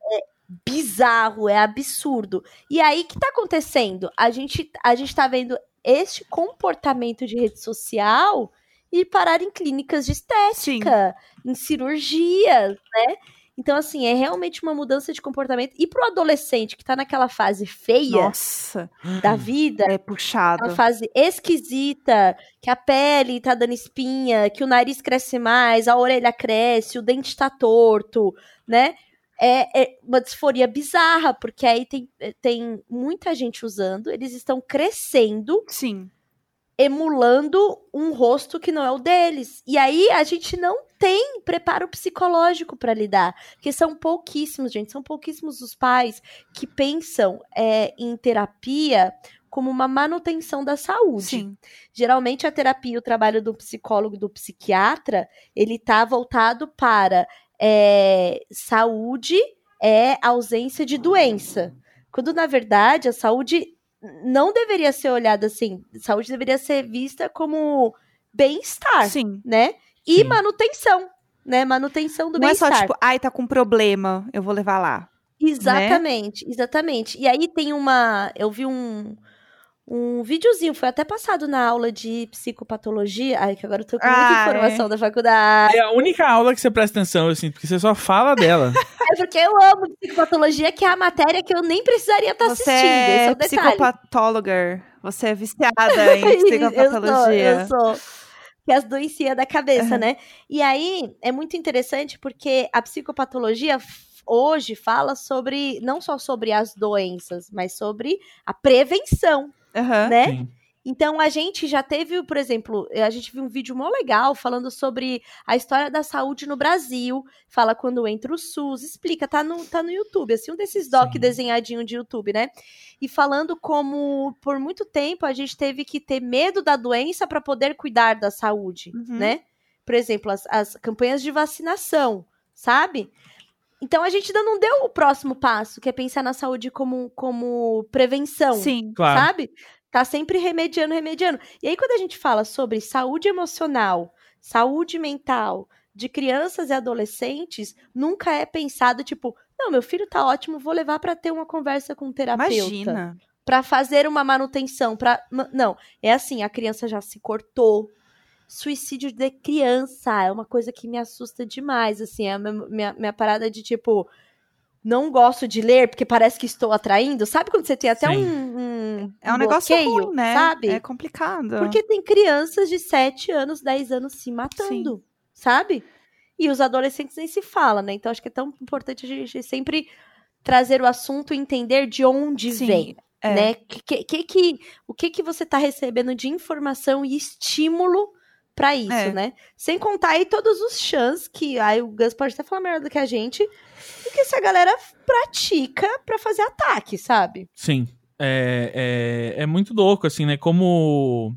é bizarro, é absurdo. E aí, o que tá acontecendo? A gente, a gente tá vendo este comportamento de rede social e parar em clínicas de estética, em cirurgias, né? Então, assim, é realmente uma mudança de comportamento. E pro adolescente que tá naquela fase feia Nossa, da vida, é puxado. uma fase esquisita, que a pele tá dando espinha, que o nariz cresce mais, a orelha cresce, o dente tá torto, né? É, é uma disforia bizarra, porque aí tem, tem muita gente usando, eles estão crescendo, Sim. Emulando um rosto que não é o deles. E aí a gente não tem preparo psicológico para lidar, porque são pouquíssimos, gente, são pouquíssimos os pais que pensam é, em terapia como uma manutenção da saúde. Sim. Geralmente a terapia, o trabalho do psicólogo, do psiquiatra, ele tá voltado para é, saúde é ausência de doença. Quando, na verdade, a saúde não deveria ser olhada assim. Saúde deveria ser vista como bem-estar, Sim. né? E Sim. manutenção, né? Manutenção do Não é só bem-estar. tipo, ai, tá com problema, eu vou levar lá. Exatamente, exatamente. E aí tem uma. Eu vi um. Um videozinho, foi até passado na aula de psicopatologia. Ai, que agora eu tô com muita Ah, informação da faculdade. É a única aula que você presta atenção, assim, porque você só fala dela. É porque eu amo psicopatologia, que é a matéria que eu nem precisaria estar Você assistindo. Esse é é o detalhe. psicopatóloga. Você é viciada em psicopatologia. Eu sou, eu sou. Que é as doencinhas da cabeça, né? E aí, é muito interessante porque a psicopatologia hoje fala sobre, não só sobre as doenças, mas sobre a prevenção, Aham. né? Sim. Então a gente já teve, por exemplo, a gente viu um vídeo mó legal falando sobre a história da saúde no Brasil. Fala quando entra o SUS, explica, tá no, tá no YouTube, assim, um desses doc Sim. desenhadinho de YouTube, né? E falando como por muito tempo a gente teve que ter medo da doença para poder cuidar da saúde, Uhum. né? Por exemplo, as, as campanhas de vacinação, sabe? Então a gente ainda não deu o próximo passo, que é pensar na saúde como, como prevenção Sim. Claro. sabe? Tá sempre remediando, remediando. E aí, quando a gente fala sobre saúde emocional, saúde mental de crianças e adolescentes, nunca é pensado, tipo, não, meu filho tá ótimo, vou levar pra ter uma conversa com um terapeuta. Imagina. Pra fazer uma manutenção. Pra... Não, é assim, a criança já se cortou. Suicídio de criança é uma coisa que me assusta demais, assim, é a minha, minha, minha parada de tipo, não gosto de ler porque parece que estou atraindo. Sabe quando você tem até Sim. um, um É um negócio bloqueio, ruim, né? sabe? É complicado. Porque tem crianças de 7 anos, 10 anos se matando, sabe? E os adolescentes nem se fala, né? Então acho que é tão importante a gente sempre trazer o assunto e entender de onde Sim. vem. É. né? Que, que, que, o que que você tá recebendo de informação e estímulo pra isso, É. né? Sem contar aí todos os chans que aí o Gus pode até falar melhor do que a gente, e que essa galera pratica pra fazer ataque, sabe? Sim. É, é, é muito louco, assim, né? Como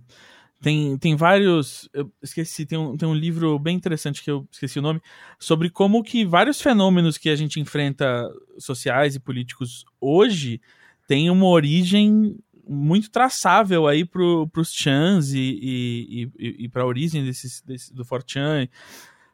tem, tem vários. Eu esqueci, tem um, tem um livro bem interessante que eu esqueci o nome, sobre como que vários fenômenos que a gente enfrenta, sociais e políticos hoje, têm uma origem muito traçável aí pro, pros chans e, e, e, e pra origem desses, desse, do 4chan.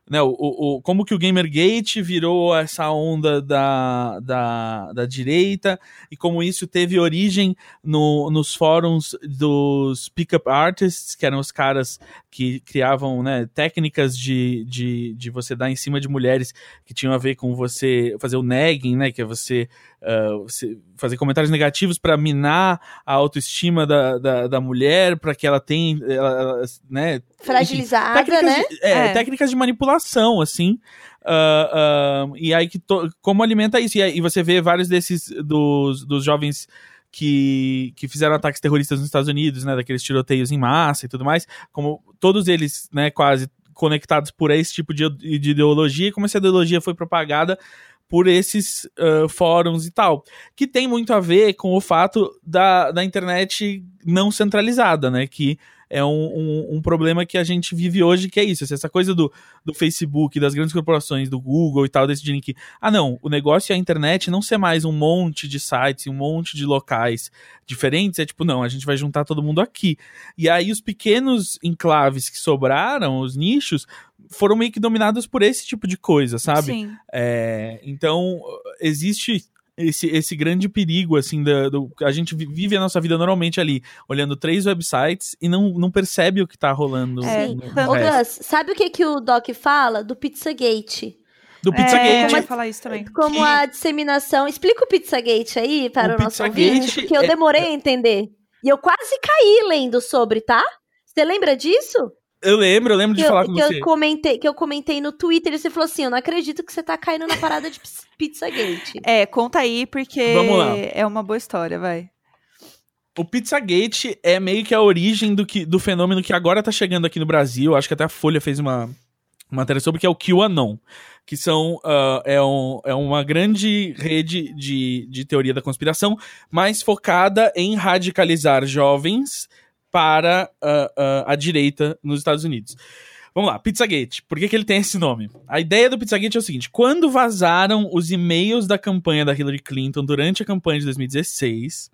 Né, o, o, como que o Gamergate virou essa onda da, da, da direita e como isso teve origem no, nos fóruns dos pick-up artists, que eram os caras que criavam né, técnicas de, de, de você dar em cima de mulheres que tinham a ver com você fazer o nagging, né, que é você, você fazer comentários negativos para minar a autoestima da, da, da mulher, para que ela tenha, ela, né, Fragilizada, técnicas né? de, é, É. técnicas de manipulação, assim. ah, ah, e aí que to- como alimenta isso? E, aí, e você vê vários desses dos, dos jovens que, que fizeram ataques terroristas nos Estados Unidos, né? Daqueles tiroteios em massa e tudo mais, como todos eles, né, quase conectados por esse tipo de, de ideologia, e como essa ideologia foi propagada por esses ah, fóruns e tal. Que tem muito a ver com o fato da, da internet não centralizada, né? Que é um, um, um problema que a gente vive hoje, que é isso. Essa coisa do, do Facebook, das grandes corporações, do Google e tal, decidirem que, ah, não, o negócio é a internet não ser mais um monte de sites, um monte de locais diferentes, é tipo, não, a gente vai juntar todo mundo aqui. E aí os pequenos enclaves que sobraram, os nichos, foram meio que dominados por esse tipo de coisa, sabe? Sim. É, então, existe esse, esse grande perigo, assim, da, do, a gente vi- vive a nossa vida normalmente ali, olhando três websites e não, não percebe o que tá rolando É, no, Ô, resto. Gus, sabe o que, que o Doc fala do Pizzagate? Do É, Pizzagate. eu ia falar isso também. Como Que- a disseminação. Explica o Pizzagate aí para O o, nosso ouvinte, porque eu é- demorei a entender. E eu quase caí lendo sobre, tá? Você lembra disso? Eu lembro, eu lembro de que falar eu, com que você. eu comentei, que eu comentei no Twitter e você falou assim: eu não acredito que você tá caindo na parada de Pizzagate. É, conta aí, porque Vamos lá. é uma boa história, vai. O Pizzagate é meio que a origem do, que, do fenômeno que agora tá chegando aqui no Brasil. Acho que até a Folha fez uma uma matéria sobre, que é o QAnon. Que são, ah, é, um, é uma grande rede de, de teoria da conspiração, mais focada em radicalizar jovens para ah, ah, a direita nos Estados Unidos. Vamos lá, Pizzagate. Por que, que ele tem esse nome? A ideia do Pizzagate é o seguinte: quando vazaram os e-mails da campanha da Hillary Clinton durante a campanha de 2016,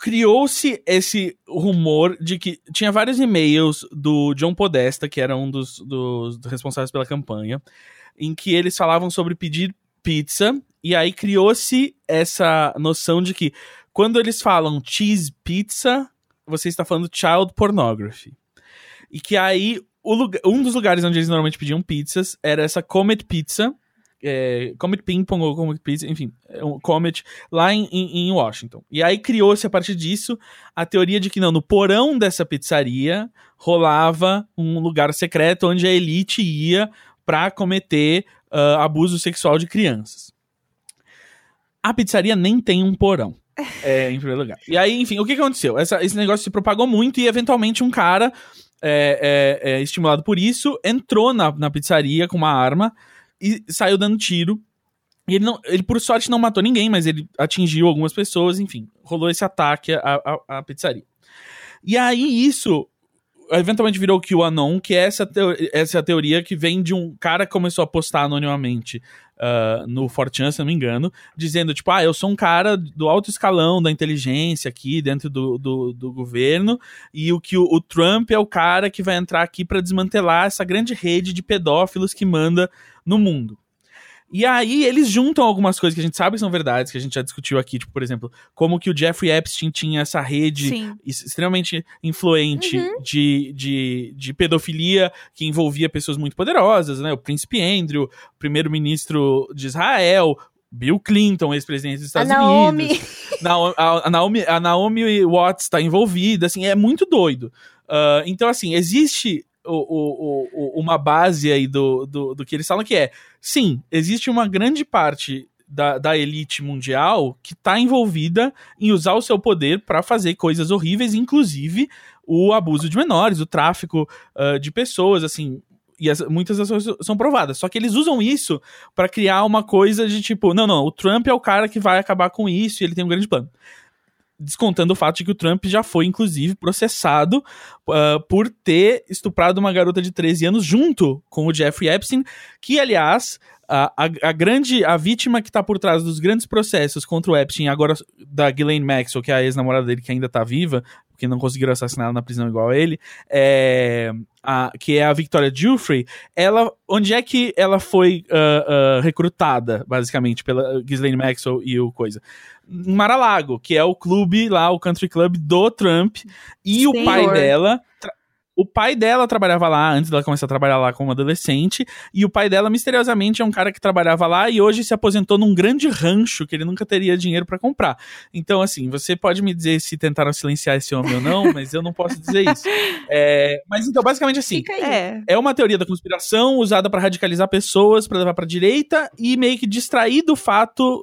criou-se esse rumor de que tinha vários e-mails do John Podesta, que era um dos, dos responsáveis pela campanha, em que eles falavam sobre pedir pizza, e aí criou-se essa noção de que quando eles falam cheese pizza, você está falando child pornography. E que aí lugar- um dos lugares onde eles normalmente pediam pizzas era essa Comet Pizza, é, Comet Ping Pong ou Comet Pizza, enfim, é um Comet lá em, em, em Washington. E aí criou-se a partir disso a teoria de que não, no porão dessa pizzaria rolava um lugar secreto onde a elite ia pra cometer ah, abuso sexual de crianças. A pizzaria nem tem um porão. É, em primeiro lugar. E aí, enfim, o que aconteceu? Essa- esse negócio se propagou muito e, eventualmente, um cara, é, é, é, estimulado por isso, entrou na, na pizzaria com uma arma e saiu dando tiro. E ele, não, ele, por sorte, não matou ninguém, mas ele atingiu algumas pessoas, enfim, rolou esse ataque à, à, à pizzaria. E aí, isso eventualmente virou o QAnon, que é essa, teo- essa teoria que vem de um cara que começou a postar anonimamente ah, no 4chan, se não me engano, dizendo, tipo, ah, eu sou um cara do alto escalão da inteligência aqui dentro do, do, do governo, e o que o, o Trump é o cara que vai entrar aqui pra desmantelar essa grande rede de pedófilos que manda no mundo. E aí eles juntam algumas coisas que a gente sabe que são verdades, que a gente já discutiu aqui, tipo, por exemplo, como que o Jeffrey Epstein tinha essa rede Sim. ex- extremamente influente de, de, de pedofilia que envolvia pessoas muito poderosas, né? O príncipe Andrew, o primeiro-ministro de Israel, Bill Clinton, ex-presidente dos A Estados Naomi. Unidos. Nao- a, a Naomi, a Naomi Watts está envolvida, assim, é muito doido. Ah, então, assim, existe o- o- o- uma base aí do, do, do que eles falam que é, sim, existe uma grande parte da, da elite mundial que tá envolvida em usar o seu poder para fazer coisas horríveis, inclusive o abuso de menores, o tráfico uh, de pessoas, assim, e as, muitas coisas são provadas. Só que eles usam isso para criar uma coisa de tipo, não, não, o Trump é o cara que vai acabar com isso e ele tem um grande plano. Descontando o fato de que o Trump já foi, inclusive, processado uh, por ter estuprado uma garota de 13 anos junto com o Jeffrey Epstein, que, aliás, a, a, a, grande a vítima que tá por trás dos grandes processos contra o Epstein, agora da Ghislaine Maxwell, que é a ex-namorada dele que ainda tá viva, porque não conseguiram assassinar ela na prisão igual a ele, é, a, que é a Victoria Giuffre, ela, onde é que ela foi uh, uh, recrutada, basicamente, pela Ghislaine Maxwell e o coisa? Em Mar-a-Lago, que é o clube lá, o country club do Trump, e Senhor. o pai dela o pai dela trabalhava lá antes dela começar a trabalhar lá como adolescente. E o pai dela, misteriosamente, é um cara que trabalhava lá e hoje se aposentou num grande rancho que ele nunca teria dinheiro para comprar. Então, assim, você pode me dizer se tentaram silenciar esse homem ou não, mas eu não posso dizer isso. É, mas então, basicamente assim, é. é uma teoria da conspiração usada para radicalizar pessoas, para levar pra direita e meio que distrair do fato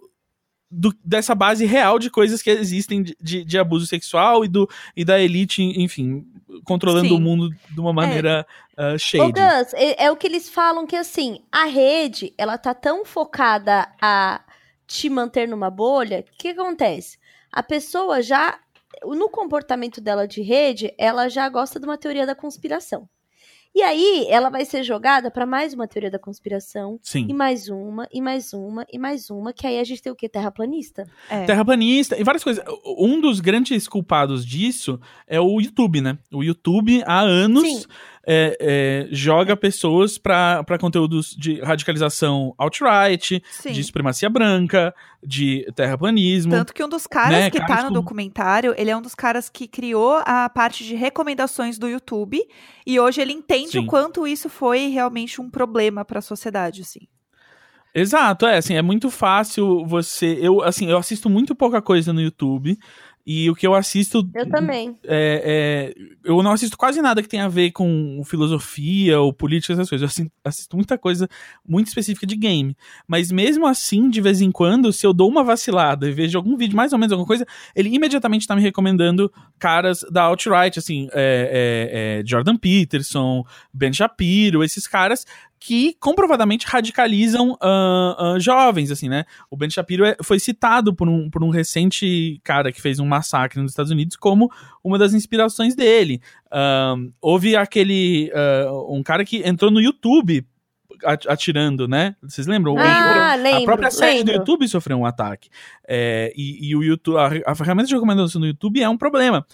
do, dessa base real de coisas que existem de, de, de, abuso sexual e, do, e da elite, enfim, controlando Sim. o mundo de uma maneira é. uh, shady. Gus, é, é, o que eles falam que, assim, a rede, ela tá tão focada a te manter numa bolha, o que acontece? A pessoa já, no comportamento dela de rede, ela já gosta de uma teoria da conspiração. E aí, ela vai ser jogada para mais uma teoria da conspiração. Sim. E mais uma, e mais uma, e mais uma. Que aí a gente tem o quê? Terraplanista. É. Terraplanista e várias coisas. Um dos grandes culpados disso é o YouTube, né? O YouTube, há anos. Sim é, é, joga pessoas para conteúdos de radicalização alt-right, de supremacia branca, de terraplanismo. Tanto que um dos caras né, que caras tá no como... documentário, ele é um dos caras que criou a parte de recomendações do YouTube e hoje ele entende Sim. o quanto isso foi realmente um problema para a sociedade, assim. Exato, é assim, é muito fácil você, eu assim, eu assisto muito pouca coisa no YouTube, e o que eu assisto. Eu também. É, é, eu não assisto quase nada que tenha a ver com filosofia ou política, essas coisas. Eu assisto, muita coisa muito específica de game. Mas mesmo assim, de vez em quando, se eu dou uma vacilada e vejo algum vídeo, mais ou menos alguma coisa, ele imediatamente tá me recomendando caras da alt-right, assim, é, é, é Jordan Peterson, Ben Shapiro, esses caras que comprovadamente radicalizam uh, uh, jovens, assim, né? O Ben Shapiro é, foi citado por um, por um recente cara que fez um massacre nos Estados Unidos como uma das inspirações dele. Uh, houve aquele. um cara que entrou no YouTube atirando, né? Vocês lembram? Ah, lembro, a própria série lembro. do YouTube sofreu um ataque. É, e, e, o YouTube, a, a ferramenta de recomendação do YouTube é um problema.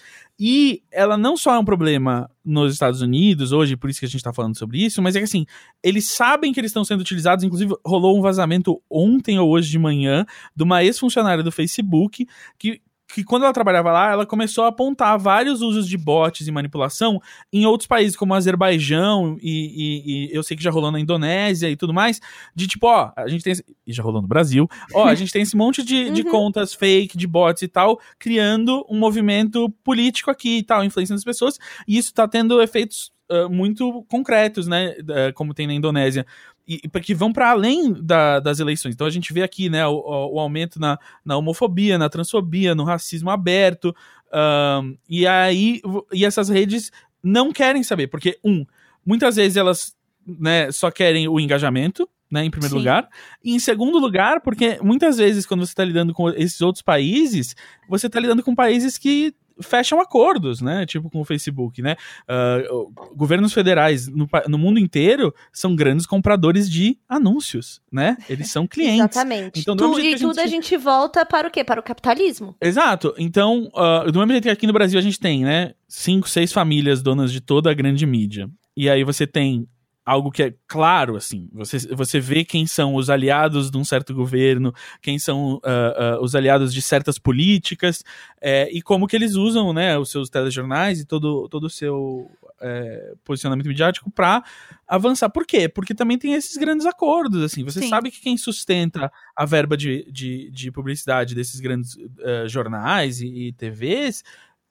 E ela não só é um problema nos Estados Unidos hoje, por isso que a gente está falando sobre isso, mas é que assim, eles sabem que eles estão sendo utilizados, inclusive rolou um vazamento ontem ou hoje de manhã de uma ex-funcionária do Facebook que que quando ela trabalhava lá, ela começou a apontar vários usos de bots e manipulação em outros países, como Azerbaijão, e, e, e, eu sei que já rolou na Indonésia e tudo mais, de tipo, ó, a gente tem. Esse, e já rolou no Brasil, ó, a gente tem esse monte de, de uhum. contas fake, de bots e tal, criando um movimento político aqui e tal, influenciando as pessoas, e isso tá tendo efeitos uh, muito concretos, né, uh, como tem na Indonésia e, que vão para além da, das eleições. Então a gente vê aqui né, o, o, aumento na, na homofobia, na transfobia, no racismo aberto. Um, e aí e essas redes não querem saber, porque, um, muitas vezes elas né, só querem o engajamento, né, em primeiro Sim. lugar. E em segundo lugar, porque muitas vezes, quando você está lidando com esses outros países, você está lidando com países que fecham acordos, né? Tipo com o Facebook, né? Uh, governos federais no, no, mundo inteiro são grandes compradores de anúncios, né? Eles são clientes. Exatamente. Então, tu, e tudo a gente... a gente... volta para o quê? Para o capitalismo. Exato. Então, uh, do mesmo jeito que aqui no Brasil a gente tem, né? Cinco, seis famílias donas de toda a grande mídia. E aí você tem algo que é claro, assim. Você, você vê quem são os aliados de um certo governo, quem são uh, uh, os aliados de certas políticas, é, e como que eles usam, né, os seus telejornais e todo, todo o seu é, posicionamento midiático para avançar. Por quê? Porque também tem esses grandes acordos, assim. Você Sim. sabe que quem sustenta a verba de, de, de publicidade desses grandes uh, jornais e, e TVs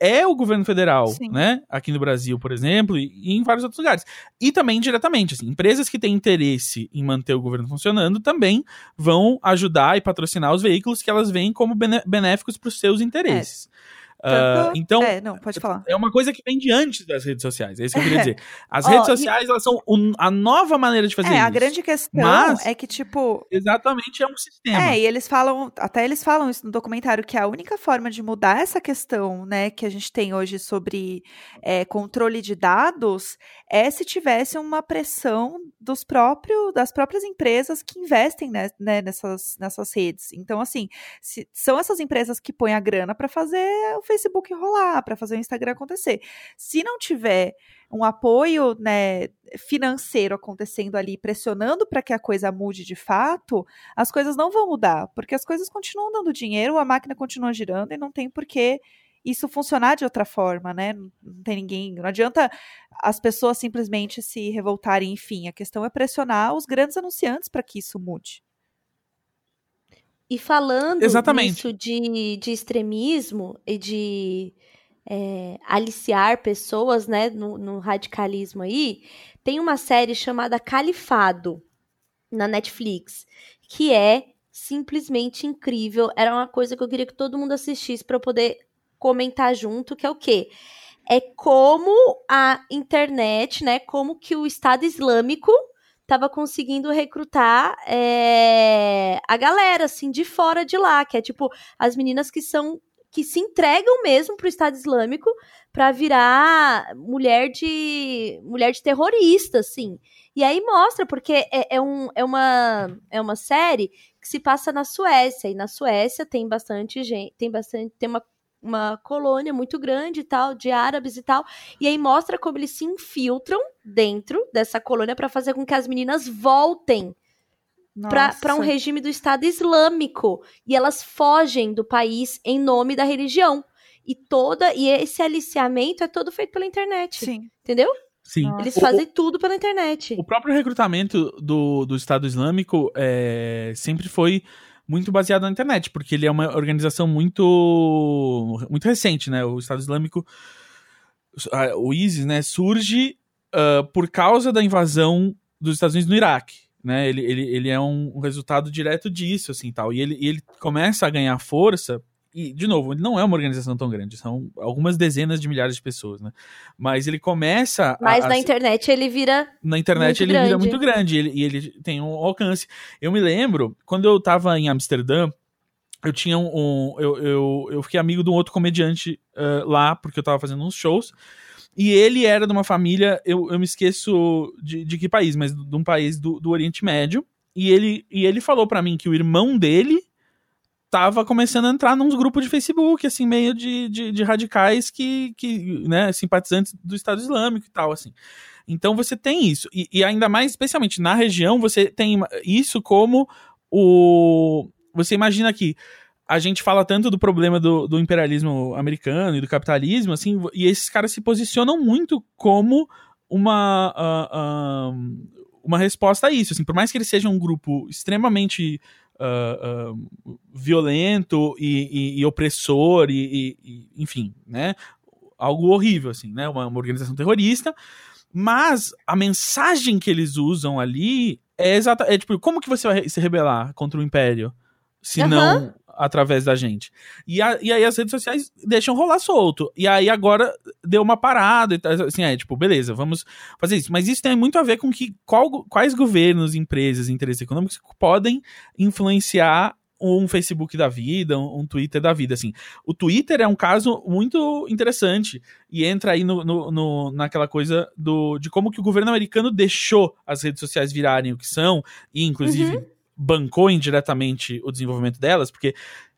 é o governo federal, Sim. né? Aqui no Brasil, por exemplo, e, e em vários outros lugares. E também indiretamente, assim, empresas que têm interesse em manter o governo funcionando também vão ajudar e patrocinar os veículos que elas veem como benéficos para os seus interesses. Ah, Tanto- então, É, não, pode falar. é uma coisa que vem de antes das redes sociais. É isso que eu queria dizer. As Ó, redes e- sociais, elas são a nova maneira de fazer É, isso. a grande questão Mas- é que, tipo, Exatamente, é um sistema. É, e eles falam, até eles falam isso no documentário, que a única forma de mudar essa questão, né, que a gente tem hoje sobre é, controle de dados é se tivesse uma pressão dos próprios, das próprias empresas que investem né, né, nessas, nessas redes. Então, assim, se- são essas empresas que põem a grana para fazer o Facebook rolar, para fazer o Instagram acontecer. Se não tiver um apoio né, financeiro acontecendo ali, pressionando para que a coisa mude de fato, as coisas não vão mudar, porque as coisas continuam dando dinheiro, a máquina continua girando e não tem por que isso funcionar de outra forma, né? Não tem ninguém. Não adianta as pessoas simplesmente se revoltarem, enfim. A questão é pressionar os grandes anunciantes para que isso mude. E falando Exatamente. de, de extremismo e de é, aliciar pessoas, né, no, no radicalismo aí, tem uma série chamada Califado na Netflix, que é simplesmente incrível. Era uma coisa que eu queria que todo mundo assistisse para eu poder comentar junto, que é o quê? É como a internet, né, como que o Estado Islâmico tava conseguindo recrutar é, a galera, assim, de fora de lá, que é tipo as meninas que são que se entregam mesmo pro Estado Islâmico pra virar mulher de mulher de terrorista, assim. E aí mostra, porque é, é, um, é, uma, é uma série que se passa na Suécia, e na Suécia tem bastante gente, tem bastante, tem uma, uma colônia muito grande e tal, de árabes e tal, e aí mostra como eles se infiltram dentro dessa colônia pra fazer com que as meninas voltem para um regime do Estado Islâmico e elas fogem do país em nome da religião. E toda e esse aliciamento é todo feito pela internet, Sim. entendeu? Sim. Nossa. Eles O- fazem tudo pela internet. O próprio recrutamento do, do Estado Islâmico é, sempre foi muito baseado na internet, porque ele é uma organização muito muito recente, né? O Estado Islâmico, o ISIS, né, surge ah, por causa da invasão dos Estados Unidos no Iraque, né? Ele, ele, ele é um, resultado direto disso, assim, tal. E ele, ele começa a ganhar força e, de novo, ele não é uma organização tão grande, são algumas dezenas de milhares de pessoas, né? Mas ele começa a- Mas a na se- internet ele vira. na internet ele vira grande. muito grande e ele, e ele tem um alcance. Eu me lembro, quando eu tava em Amsterdã, eu tinha um. um- eu, eu, eu fiquei amigo de um outro comediante eh, lá, porque eu tava fazendo uns shows. E ele era de uma família, eu, eu me esqueço de, de que país, mas de um país do, do Oriente Médio. E ele, e ele falou pra mim que o irmão dele tava começando a entrar num grupo de Facebook, assim, meio de, de, de radicais que, que, né, simpatizantes do Estado Islâmico e tal, assim. Então você tem isso. E, e ainda mais, especialmente na região, você tem isso como o. Você imagina que a gente fala tanto do problema do, do imperialismo americano e do capitalismo, assim, e esses caras se posicionam muito como uma. ah, ah, uma resposta a isso, assim, por mais que eles sejam um grupo extremamente ah, ah, violento e, e- e opressor e, e- enfim, né, algo horrível, assim, né, uma, uma organização terrorista, mas a mensagem que eles usam ali é exata, é tipo, como que você vai se rebelar contra o império se Aham. não através da gente? E, a- e aí as redes sociais deixam rolar solto. E aí agora deu uma parada, assim, é tipo, beleza, vamos fazer isso. Mas isso tem muito a ver com que qual- quais governos, empresas, interesses econômicos podem influenciar um Facebook da vida, um, Twitter da vida, assim. O Twitter é um caso muito interessante e entra aí no, no- no- naquela coisa do, de como que o governo americano deixou as redes sociais virarem o que são e, inclusive, bancou indiretamente o desenvolvimento delas, porque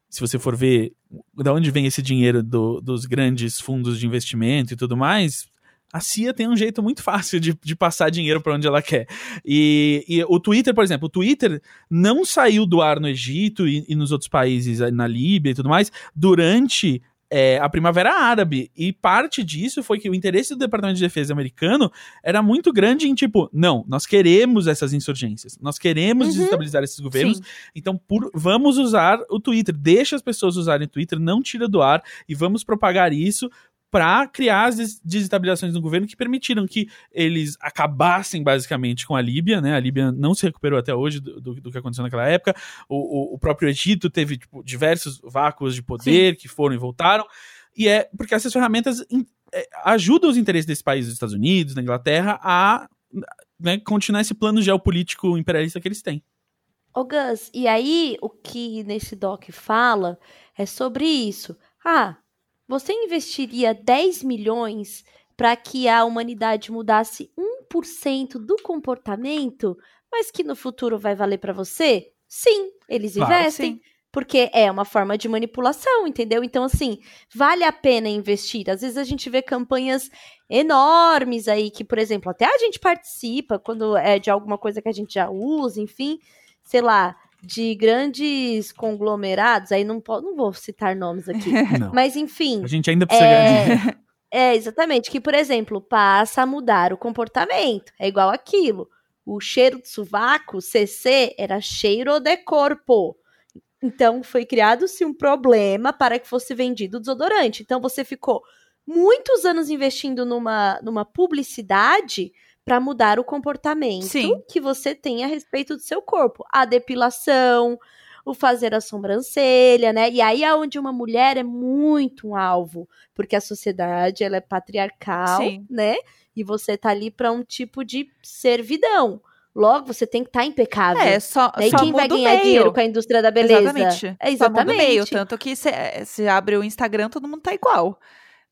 se você for ver da onde vem esse dinheiro do- dos grandes fundos de investimento e tudo mais, a CIA tem um jeito muito fácil de, de passar dinheiro para onde ela quer. E, e o Twitter, por exemplo, o Twitter não saiu do ar no Egito e, e nos outros países, eh, na Líbia e tudo mais, durante é, a Primavera Árabe. E parte disso foi que o interesse do Departamento de Defesa americano era muito grande em tipo, não, nós queremos essas insurgências, nós queremos Uhum. desestabilizar esses governos, Sim. então por- vamos usar o Twitter, deixa as pessoas usarem o Twitter, não tira do ar e vamos propagar isso para criar as des- desestabilizações no governo que permitiram que eles acabassem basicamente com a Líbia, né? A Líbia não se recuperou até hoje do, do- do que aconteceu naquela época. O, o- o próprio Egito teve tipo, diversos vácuos de poder que foram e voltaram. E é porque essas ferramentas é, ajudam os interesses desse país, dos Estados Unidos, da Inglaterra, a né, continuar esse plano geopolítico imperialista que eles têm. Ô Gus, e aí o que nesse doc fala é sobre isso. Ah, você investiria 10 milhões para que a humanidade mudasse 1% do comportamento, mas que no futuro vai valer para você? Sim, eles Claro, investem. sim. Porque é uma forma de manipulação, entendeu? Então, assim, vale a pena investir. Às vezes a gente vê campanhas enormes aí, que, por exemplo, até a gente participa quando é de alguma coisa que a gente já usa, enfim, sei lá, de grandes conglomerados. Aí não, não vou citar nomes aqui. Não. Mas, enfim. A gente ainda precisa ganhar dinheiro. É, exatamente. Que, por exemplo, passa a mudar o comportamento. É igual aquilo. O cheiro de sovaco, CC, era cheiro de corpo. Então, foi criado-se um problema para que fosse vendido o desodorante. Então, você ficou muitos anos investindo numa, numa publicidade para mudar o comportamento Sim. que você tem a respeito do seu corpo. A depilação, o fazer a sobrancelha, né? E aí é onde uma mulher é muito um alvo, porque a sociedade ela é patriarcal, Sim. né? E você tá ali para um tipo de servidão. Logo, você tem que estar impecável. É, só? E só quem vai ganhar meio. dinheiro com a indústria da beleza? Exatamente. É Só muda o meio. exatamente. Tanto que você abre o Instagram, todo mundo tá igual.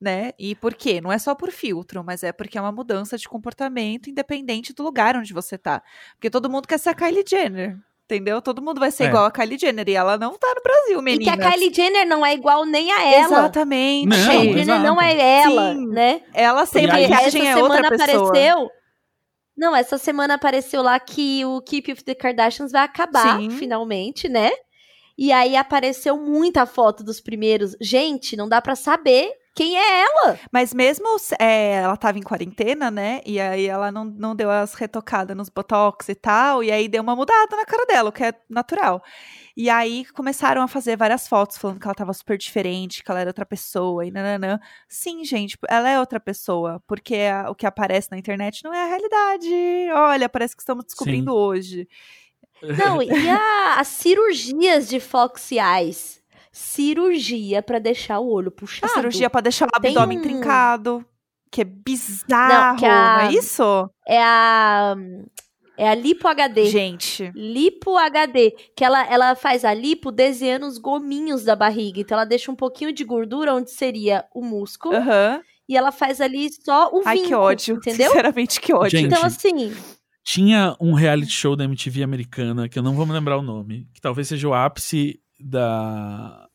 Né? E por quê? Não é só por filtro, mas é porque é uma mudança de comportamento independente do lugar onde você tá. Porque todo mundo quer ser a Kylie Jenner. Entendeu? Todo mundo vai ser É. igual a Kylie Jenner. E ela não tá no Brasil, E menina. que a Kylie Jenner não é igual nem a ela. Exatamente. Não, A Kylie Jenner exato. não é ela, Sim. né? Ela sem E aí- maquiagem essa é outra semana pessoa. apareceu. Não, essa semana apareceu lá que o Keep of the Kardashians vai acabar, Sim. finalmente, né? E aí apareceu muita foto dos primeiros. Gente, não dá pra saber quem é ela. Mas mesmo é, ela tava em quarentena, né? E aí ela não, não deu as retocadas nos botox e tal. E aí deu uma mudada na cara dela, o que é natural. E aí começaram a fazer várias fotos falando que ela tava super diferente, que ela era outra pessoa e nananã. Sim, gente, ela é outra pessoa. Porque a- o que aparece na internet não é a realidade. Olha, parece que estamos descobrindo hoje. Não, e a- as cirurgias de Fox Eyes? Cirurgia pra deixar o olho A puxado. cirurgia pra deixar o abdômen um- trincado. Que é bizarro, não, que a- é isso? É a. É a Lipo HD. Gente. Lipo HD, que ela, ela faz a lipo desenhando os gominhos da barriga. Então ela deixa um pouquinho de gordura onde seria o músculo Aham. e ela faz ali só o Ai, vinco, que ódio. entendeu? Sinceramente, que ódio. Gente, Então assim, Tinha um reality show da MTV americana, que eu não vou me lembrar o nome, que talvez seja o ápice da.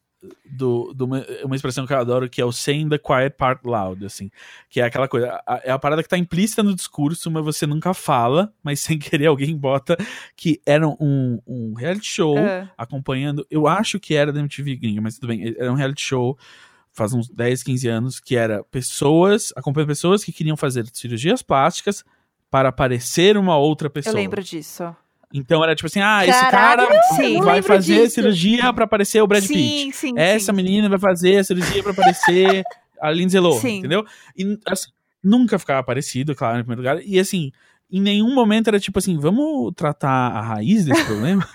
Do, do uma, uma expressão que eu adoro, que é o saying the quiet part loud, assim. Que é aquela coisa, a- é a parada que tá implícita no discurso, mas você nunca fala, mas sem querer alguém bota, que era um, um reality show Ah. acompanhando, eu acho que era da MTV gringa, mas tudo bem, era um reality show faz uns 10, 15 anos, que era pessoas, acompanhando pessoas que queriam fazer cirurgias plásticas para parecer uma outra pessoa. Eu lembro disso. Então era tipo assim, ah, esse Caralho, cara Sim. vai fazer disso. cirurgia pra parecer o Brad sim, Pitt. sim, Essa sim. menina vai fazer a cirurgia pra parecer a Lindsay Lohan, entendeu? E assim, nunca ficava parecido, claro, em primeiro lugar. E assim, em nenhum momento era tipo assim, vamos tratar a raiz desse problema?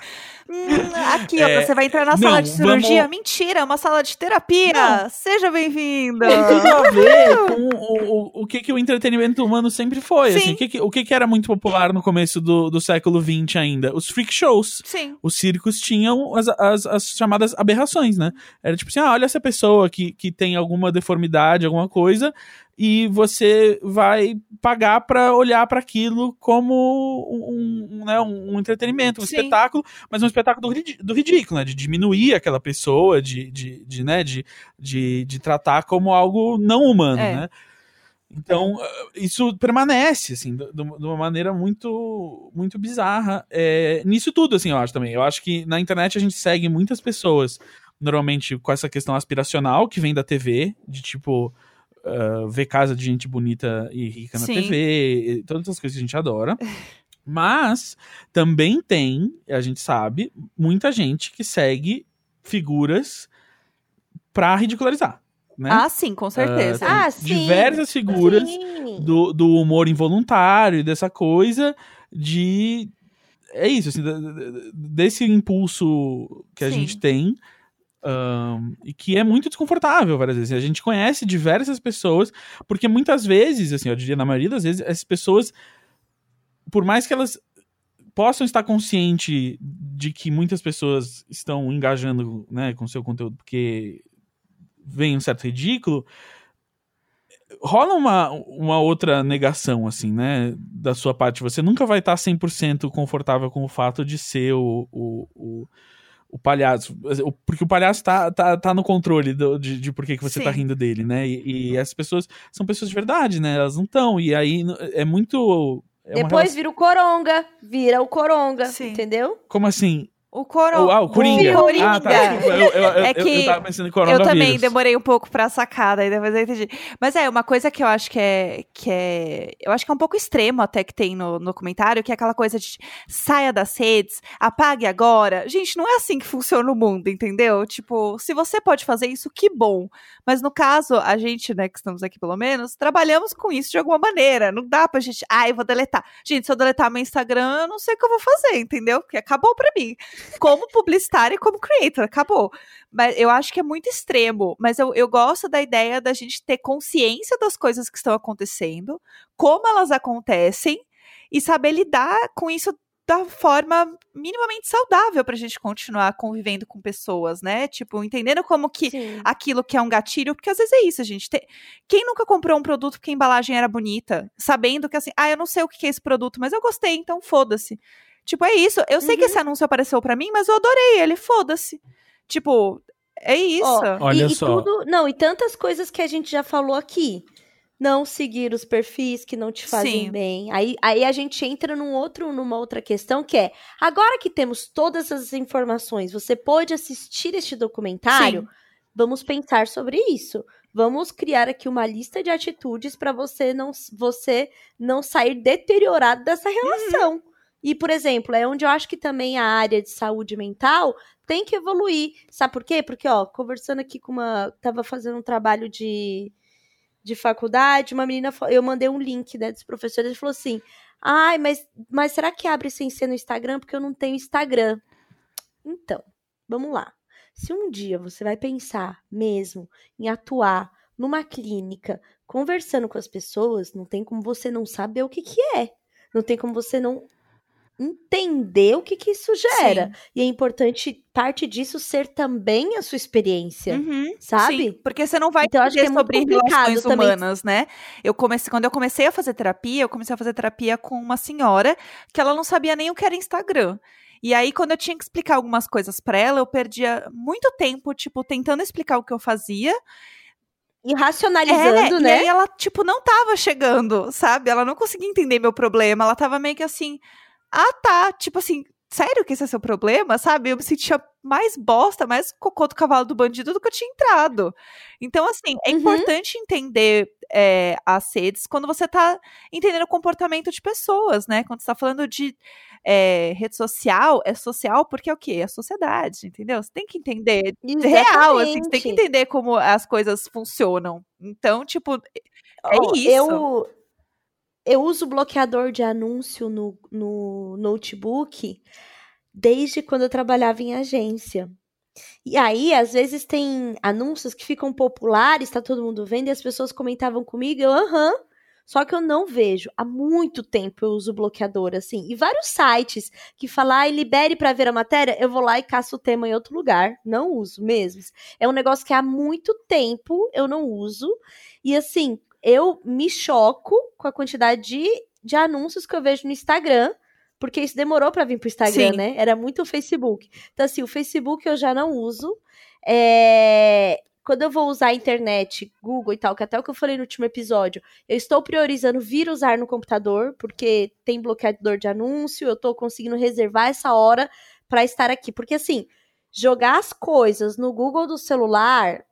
Hum, aqui, ó, É, você vai entrar na não, sala de cirurgia. vamos- Mentira, é uma sala de terapia. Não. Seja bem-vinda. Tem tudo a ver com o, o, o que, que o entretenimento humano sempre foi. Sim. Assim, o que, que, o que, que era muito popular no começo do, do século XX ainda? Os freak shows. Sim. os circos tinham as, as, as chamadas aberrações, né? Era tipo assim, ah, olha essa pessoa que, que tem alguma deformidade, alguma coisa, e você vai pagar pra olhar pra aquilo como um, um, né, um, entretenimento, um Sim. espetáculo, mas um espetáculo do ridículo, né? De diminuir aquela pessoa, de, de, de, né? de, de, de tratar como algo não humano, É. né? Então, eh, isso permanece, assim, de de uma maneira muito, muito bizarra. É, nisso tudo, assim, eu acho também. Eu acho que na internet a gente segue muitas pessoas, normalmente com essa questão aspiracional que vem da TV, de tipo, ah, ver casa de gente bonita e rica na Sim. TV, e todas essas coisas que a gente adora. Mas também tem, a gente sabe, muita gente que segue figuras pra ridicularizar. né? Ah, sim, com certeza. tem Ah, sim. diversas figuras Sim. do, do humor involuntário, dessa coisa de. É isso, assim, desse impulso que a Sim. gente tem. Ahn, e que é muito desconfortável várias vezes. A gente conhece diversas pessoas, porque muitas vezes, assim, eu diria na maioria das vezes, essas pessoas, por mais que elas possam estar conscientes de que muitas pessoas estão engajando né, com seu conteúdo porque vem um certo ridículo, rola uma, uma outra negação, assim, né, da sua parte. Você nunca vai estar 100% confortável com o fato de ser o, o, o, o palhaço. Porque o palhaço tá, tá, tá no controle do- de, de por que, que você Sim. tá rindo dele, né? E, e as pessoas são pessoas de verdade, né? Elas não estão. E aí é muito. é Depois relação- vira o Coronga, vira o Coronga, Sim. entendeu? Como assim? O Coronga. ah, o Coringa. Coringa. Ah, tá. Eu, eu, eu, É que eu tava pensando em coronavírus. Eu também demorei um pouco pra sacar, daí depois eu entendi. Mas é, uma coisa que eu acho que é. Que é eu acho que é um pouco extremo até que tem no, no comentário, que é aquela coisa de saia das redes, apague agora. Gente, não é assim que funciona o mundo, entendeu? Tipo, se você pode fazer isso, que bom. Mas no caso, a gente, né, que estamos aqui pelo menos, trabalhamos com isso de alguma maneira. Não dá pra gente. Ah, eu vou deletar. Gente, se eu deletar meu Instagram, eu não sei o que eu vou fazer, entendeu? Porque acabou pra mim. Como publicitária e como creator, acabou. Mas eu acho que é muito extremo. Mas eu, eu gosto da ideia da gente ter consciência das coisas que estão acontecendo, como elas acontecem, e saber lidar com isso da forma minimamente saudável pra gente continuar convivendo com pessoas, né? Tipo, entendendo como que Sim. aquilo que é um gatilho, porque às vezes é isso, gente. Te- Quem nunca comprou um produto porque a embalagem era bonita, sabendo que assim, ah, eu não sei o que é esse produto, mas eu gostei, então foda-se. Tipo, é isso. Eu sei que Uhum. esse anúncio apareceu pra mim, mas eu adorei ele, foda-se. Tipo, é isso. Ó, Olha e, e só. tudo, não, e tantas coisas que a gente já falou aqui. Não seguir os perfis que não te fazem Sim. bem. Aí, aí a gente entra num outro, numa outra questão que é: agora que temos todas as informações, você pode assistir este documentário. Sim. Vamos pensar sobre isso. Vamos criar aqui uma lista de atitudes para você não, você não sair deteriorado dessa relação. E, por exemplo, é onde eu acho que também a área de saúde mental tem que evoluir. Sabe por quê? Porque, ó, conversando aqui com uma. Tava fazendo um trabalho de, de faculdade, uma menina. Eu mandei um link, né, dos professores, ele falou assim: ai, mas, mas será que abre sem ser no Instagram? Porque eu não tenho Instagram. Então, vamos lá. Se um dia você vai pensar mesmo em atuar numa clínica, conversando com as pessoas, não tem como você não saber o que, que é. Não tem como você não entender o que, que isso gera. Sim. E é importante parte disso ser também a sua experiência, Uhum, sabe? sim, porque você não vai Então, acho que é sobre relações também. humanas, né? Eu comecei, quando eu comecei a fazer terapia, eu comecei a fazer terapia com uma senhora que ela não sabia nem o que era Instagram. E aí, quando eu tinha que explicar algumas coisas pra ela, eu perdia muito tempo, tipo, tentando explicar o que eu fazia. E racionalizando, É, né? E aí ela, tipo, não tava chegando, sabe? Ela não conseguia entender meu problema. Ela tava meio que assim, ah, tá. Tipo assim, sério que esse é seu problema, sabe? Eu me sentia mais bosta, mais cocô do cavalo do bandido do que eu tinha entrado. Então, assim, é Uhum. importante entender é, as redes quando você tá entendendo o comportamento de pessoas, né? Quando você tá falando de é, rede social, é social porque é o quê? É a sociedade, entendeu? Você tem que entender real, assim, você tem que Exatamente. entender como as coisas funcionam. Então, tipo, é Ó, isso. Eu, eu uso bloqueador de anúncio no, no notebook desde quando eu trabalhava em agência. E aí, às vezes, tem anúncios que ficam populares, tá todo mundo vendo, e as pessoas comentavam comigo, eu, aham. Só que eu não vejo. Há muito tempo eu uso bloqueador, assim. E vários sites que falam, ai, libere pra ver a matéria, eu vou lá e caço o tema em outro lugar. Não uso mesmo. É um negócio que há muito tempo eu não uso. E assim, eu me choco com a quantidade de, de anúncios que eu vejo no Instagram. Porque isso demorou pra vir pro Instagram, Sim. né? Era muito o Facebook. Então, assim, o Facebook eu já não uso. É, Quando eu vou usar a internet, Google e tal, que até o que eu falei no último episódio, eu estou priorizando vir usar no computador, porque tem bloqueador de anúncio, eu tô conseguindo reservar essa hora pra estar aqui. Porque, assim, jogar as coisas no Google do celular,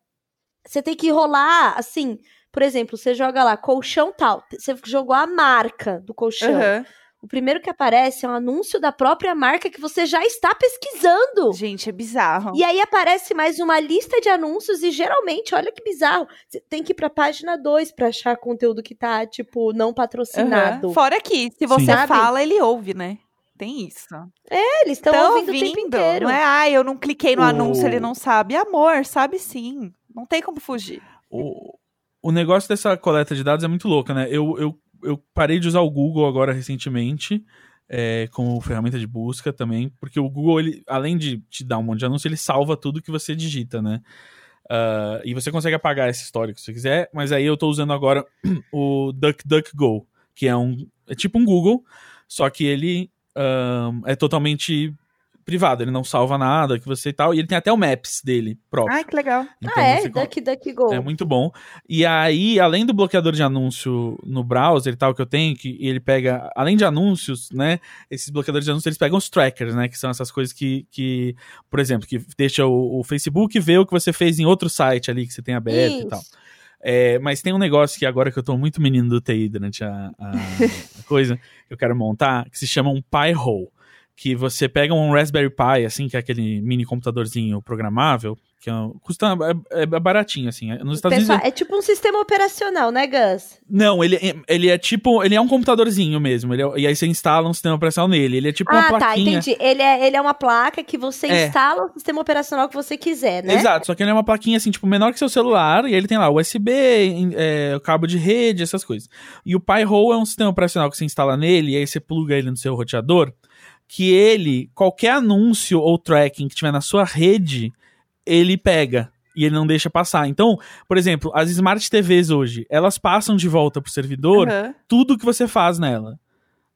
você tem que rolar, assim, por exemplo, você joga lá colchão tal, você jogou a marca do colchão. Aham. o primeiro que aparece é um anúncio da própria marca que você já está pesquisando. Gente, é bizarro. E aí aparece mais uma lista de anúncios e geralmente, olha que bizarro, você tem que ir pra página 2 pra achar conteúdo que tá, tipo, não patrocinado. Aham. Fora que, se você Sabe? fala, ele ouve, né? Tem isso. É, eles estão Tão ouvindo o tempo inteiro. Não é, ah, eu não cliquei no O- anúncio, ele não sabe. Amor, sabe sim. Não tem como fugir. O, o negócio dessa coleta de dados é muito louca, né? Eu, eu, eu parei de usar o Google agora recentemente, é, como ferramenta de busca também, porque o Google, ele, além de te dar um monte de anúncio, ele salva tudo que você digita, né? Ah, e você consegue apagar esse histórico se você quiser, mas aí eu tô usando agora o DuckDuckGo, que é um. É tipo um Google, só que ele é totalmente privado, ele não salva nada que você e tal, e ele tem até o Maps dele próprio. Ai, que legal. Então ah, é? Duck, Duck, Go. é muito bom. E aí, além do bloqueador de anúncio no browser e tal que eu tenho, que ele pega, além de anúncios, né? Esses bloqueadores de anúncios, eles pegam os trackers, né? Que são essas coisas que, que por exemplo, que deixa o, o Facebook ver o que você fez em outro site ali que você tem aberto e tal. Isso. É, mas tem um negócio que agora que eu tô muito menino do TI durante a, a- a coisa que eu quero montar, que se chama um Pi-hole. Que você pega um Raspberry Pi, assim, que é aquele mini computadorzinho programável, que é um- custa é, é baratinho, assim. Nos Estados Pessoal, Unidos. é tipo um sistema operacional, né, Gus? Não, ele, é- ele é tipo. Ele é um computadorzinho mesmo. ele é- e aí você instala um sistema operacional nele. Ele é tipo uma ah, tá, plaquinha. entendi. Ele é, ele é uma placa que você É. instala o sistema operacional que você quiser, né? Exato, só que ele é uma plaquinha assim, tipo, menor que seu celular, e ele tem lá USB, é, cabo de rede, essas coisas. E o Pi-hole é um sistema operacional que você instala nele, e aí você pluga ele no seu roteador, que ele, qualquer anúncio ou tracking que tiver na sua rede, ele pega. E ele não deixa passar. Então, por exemplo, as Smart TVs hoje, elas passam de volta pro servidor Aham. tudo que você faz nela.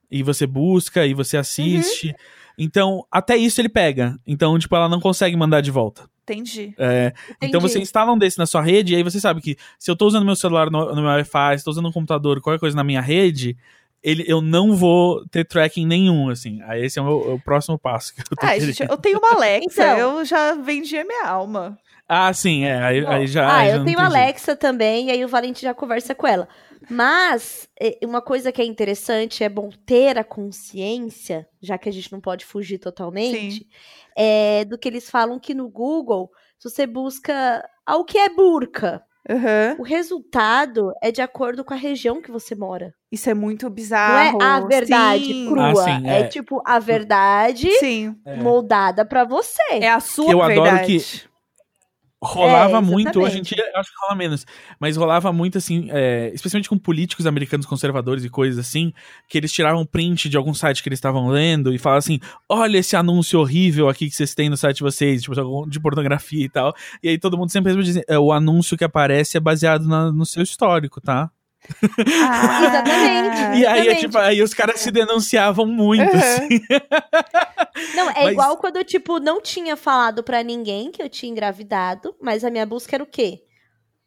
E você busca, e você assiste. Então, até isso ele pega. Então, tipo, ela não consegue mandar de volta. Entendi. É, então Entendi. você instala um desse na sua rede, e aí você sabe que se eu tô usando meu celular no, no meu Wi-Fi, se tô usando um computador, qualquer coisa na minha rede, ele, eu não vou ter tracking nenhum, assim. Aí esse é o, meu- o próximo passo que eu tô Ai, querendo. gente, eu tenho uma Alexa, Então. eu já vendi a minha alma. Ah, sim, é. Aí, aí já. ah, aí já eu não tenho a. Alexa também, e aí o Valente já conversa com ela. Mas, uma coisa que é interessante, é bom ter a consciência, já que a gente não pode fugir totalmente, é do que eles falam que no Google, se você busca ao que é burca, Aham. o resultado é de acordo com a região que você mora. Isso é muito Não é bizarro. a verdade Sim. crua, Ah, sim, é. é. tipo a verdade Sim. É. moldada pra você. É a sua eu adoro verdade. que- Rolava É, muito, hoje em dia eu acho que rola menos, mas rolava muito assim, é, especialmente com políticos americanos conservadores e coisas assim, que eles tiravam print de algum site que eles estavam lendo e falavam assim: olha esse anúncio horrível aqui que vocês têm no site de vocês, tipo, de pornografia e tal. E aí todo mundo sempre responde: é, o anúncio que aparece é baseado na- no seu histórico, tá? Ah, Exatamente. E aí, é, tipo, aí os caras se denunciavam muito, Uhum. assim. Não, é Mas- igual quando eu, tipo, não tinha falado pra ninguém que eu tinha engravidado, mas a minha busca era o quê?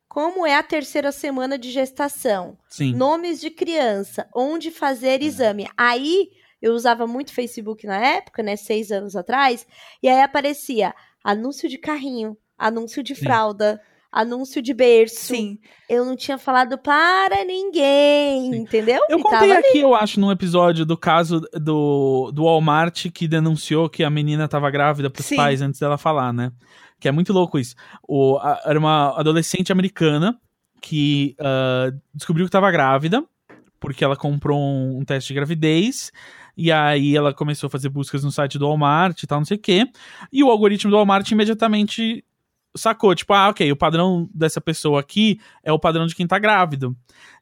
Como é a terceira semana de gestação? Sim. Nomes de criança, onde fazer exame. Aí, eu usava muito Facebook na época, né, seis anos atrás, e aí aparecia anúncio de carrinho, anúncio de Sim. fralda, anúncio de berço. Sim. Eu não tinha falado para ninguém, Sim. entendeu? Eu E contei aqui, eu acho, num episódio do caso do, do Walmart que denunciou que a menina tava grávida pros Sim. pais antes dela falar, né? Que é muito louco isso. O, a- era uma adolescente americana que ah, descobriu que tava grávida porque ela comprou um, um teste de gravidez. E aí ela começou a fazer buscas no site do Walmart e tal, não sei o quê. E o algoritmo do Walmart imediatamente sacou, tipo, ah, ok, o padrão dessa pessoa aqui é o padrão de quem tá grávido.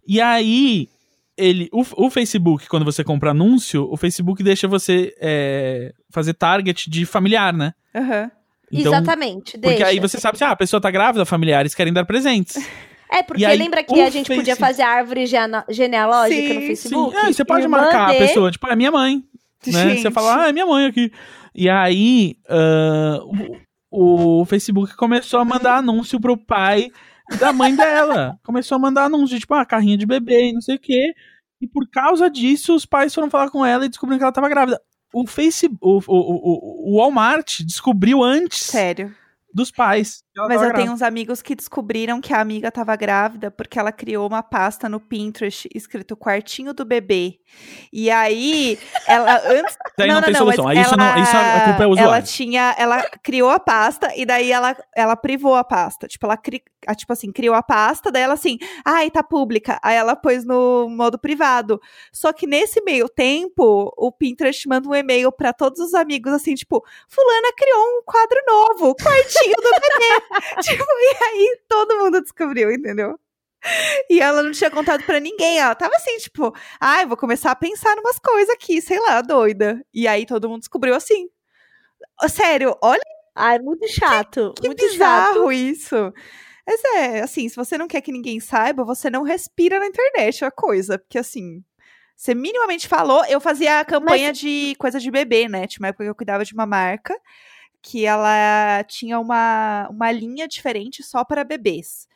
E aí, ele, o, o Facebook, quando você compra anúncio, o Facebook deixa você é, fazer target de familiar, né? Aham. Exatamente, Porque deixa. aí você sabe se ah, a pessoa tá grávida, familiares querem dar presentes. É, porque aí, lembra que a gente podia Face- fazer árvore gene- genealógica no Sim, Facebook? É, você pode marcar de- a pessoa, tipo, é minha mãe. Né? Você fala, ah, é minha mãe aqui. E aí, ah, o, Facebook começou a mandar anúncio pro pai da mãe dela. Começou a mandar anúncio, tipo, ah, carrinho de bebê e não sei o quê. E por causa disso, os pais foram falar com ela e descobriram que ela tava grávida. O Facebook, o, o, o, o Walmart descobriu antes Sério. Dos pais. ela Mas eu tenho uns amigos que descobriram que a amiga tava grávida porque ela criou uma pasta no Pinterest escrito quartinho do bebê. E aí, ela antes. Daí não, tem solução. Aí isso, não, isso a culpa é o Ela usuário. tinha. Ela criou a pasta e daí ela, ela privou a pasta. Tipo, ela cri, tipo assim, criou a pasta, daí ela assim, ai, tá pública. Aí ela pôs no modo privado. Só que nesse meio tempo, o Pinterest manda um e-mail pra todos os amigos, assim, tipo, Fulana criou um quadro novo, quartinho do tipo, e aí todo mundo descobriu, entendeu? E ela não tinha contado pra ninguém. Ela tava assim, tipo, ai, vou começar a pensar numas coisas aqui, sei lá, doida. E aí todo mundo descobriu assim. Sério, olha Ai, muito chato. que muito chato. bizarro isso. Mas é, assim, se você não quer que ninguém saiba, você não respira na internet a coisa. Porque assim, você minimamente falou. Eu fazia a campanha de coisa de bebê, né? Tinha uma época que eu cuidava de uma marca que ela tinha uma, uma linha diferente só para bebês.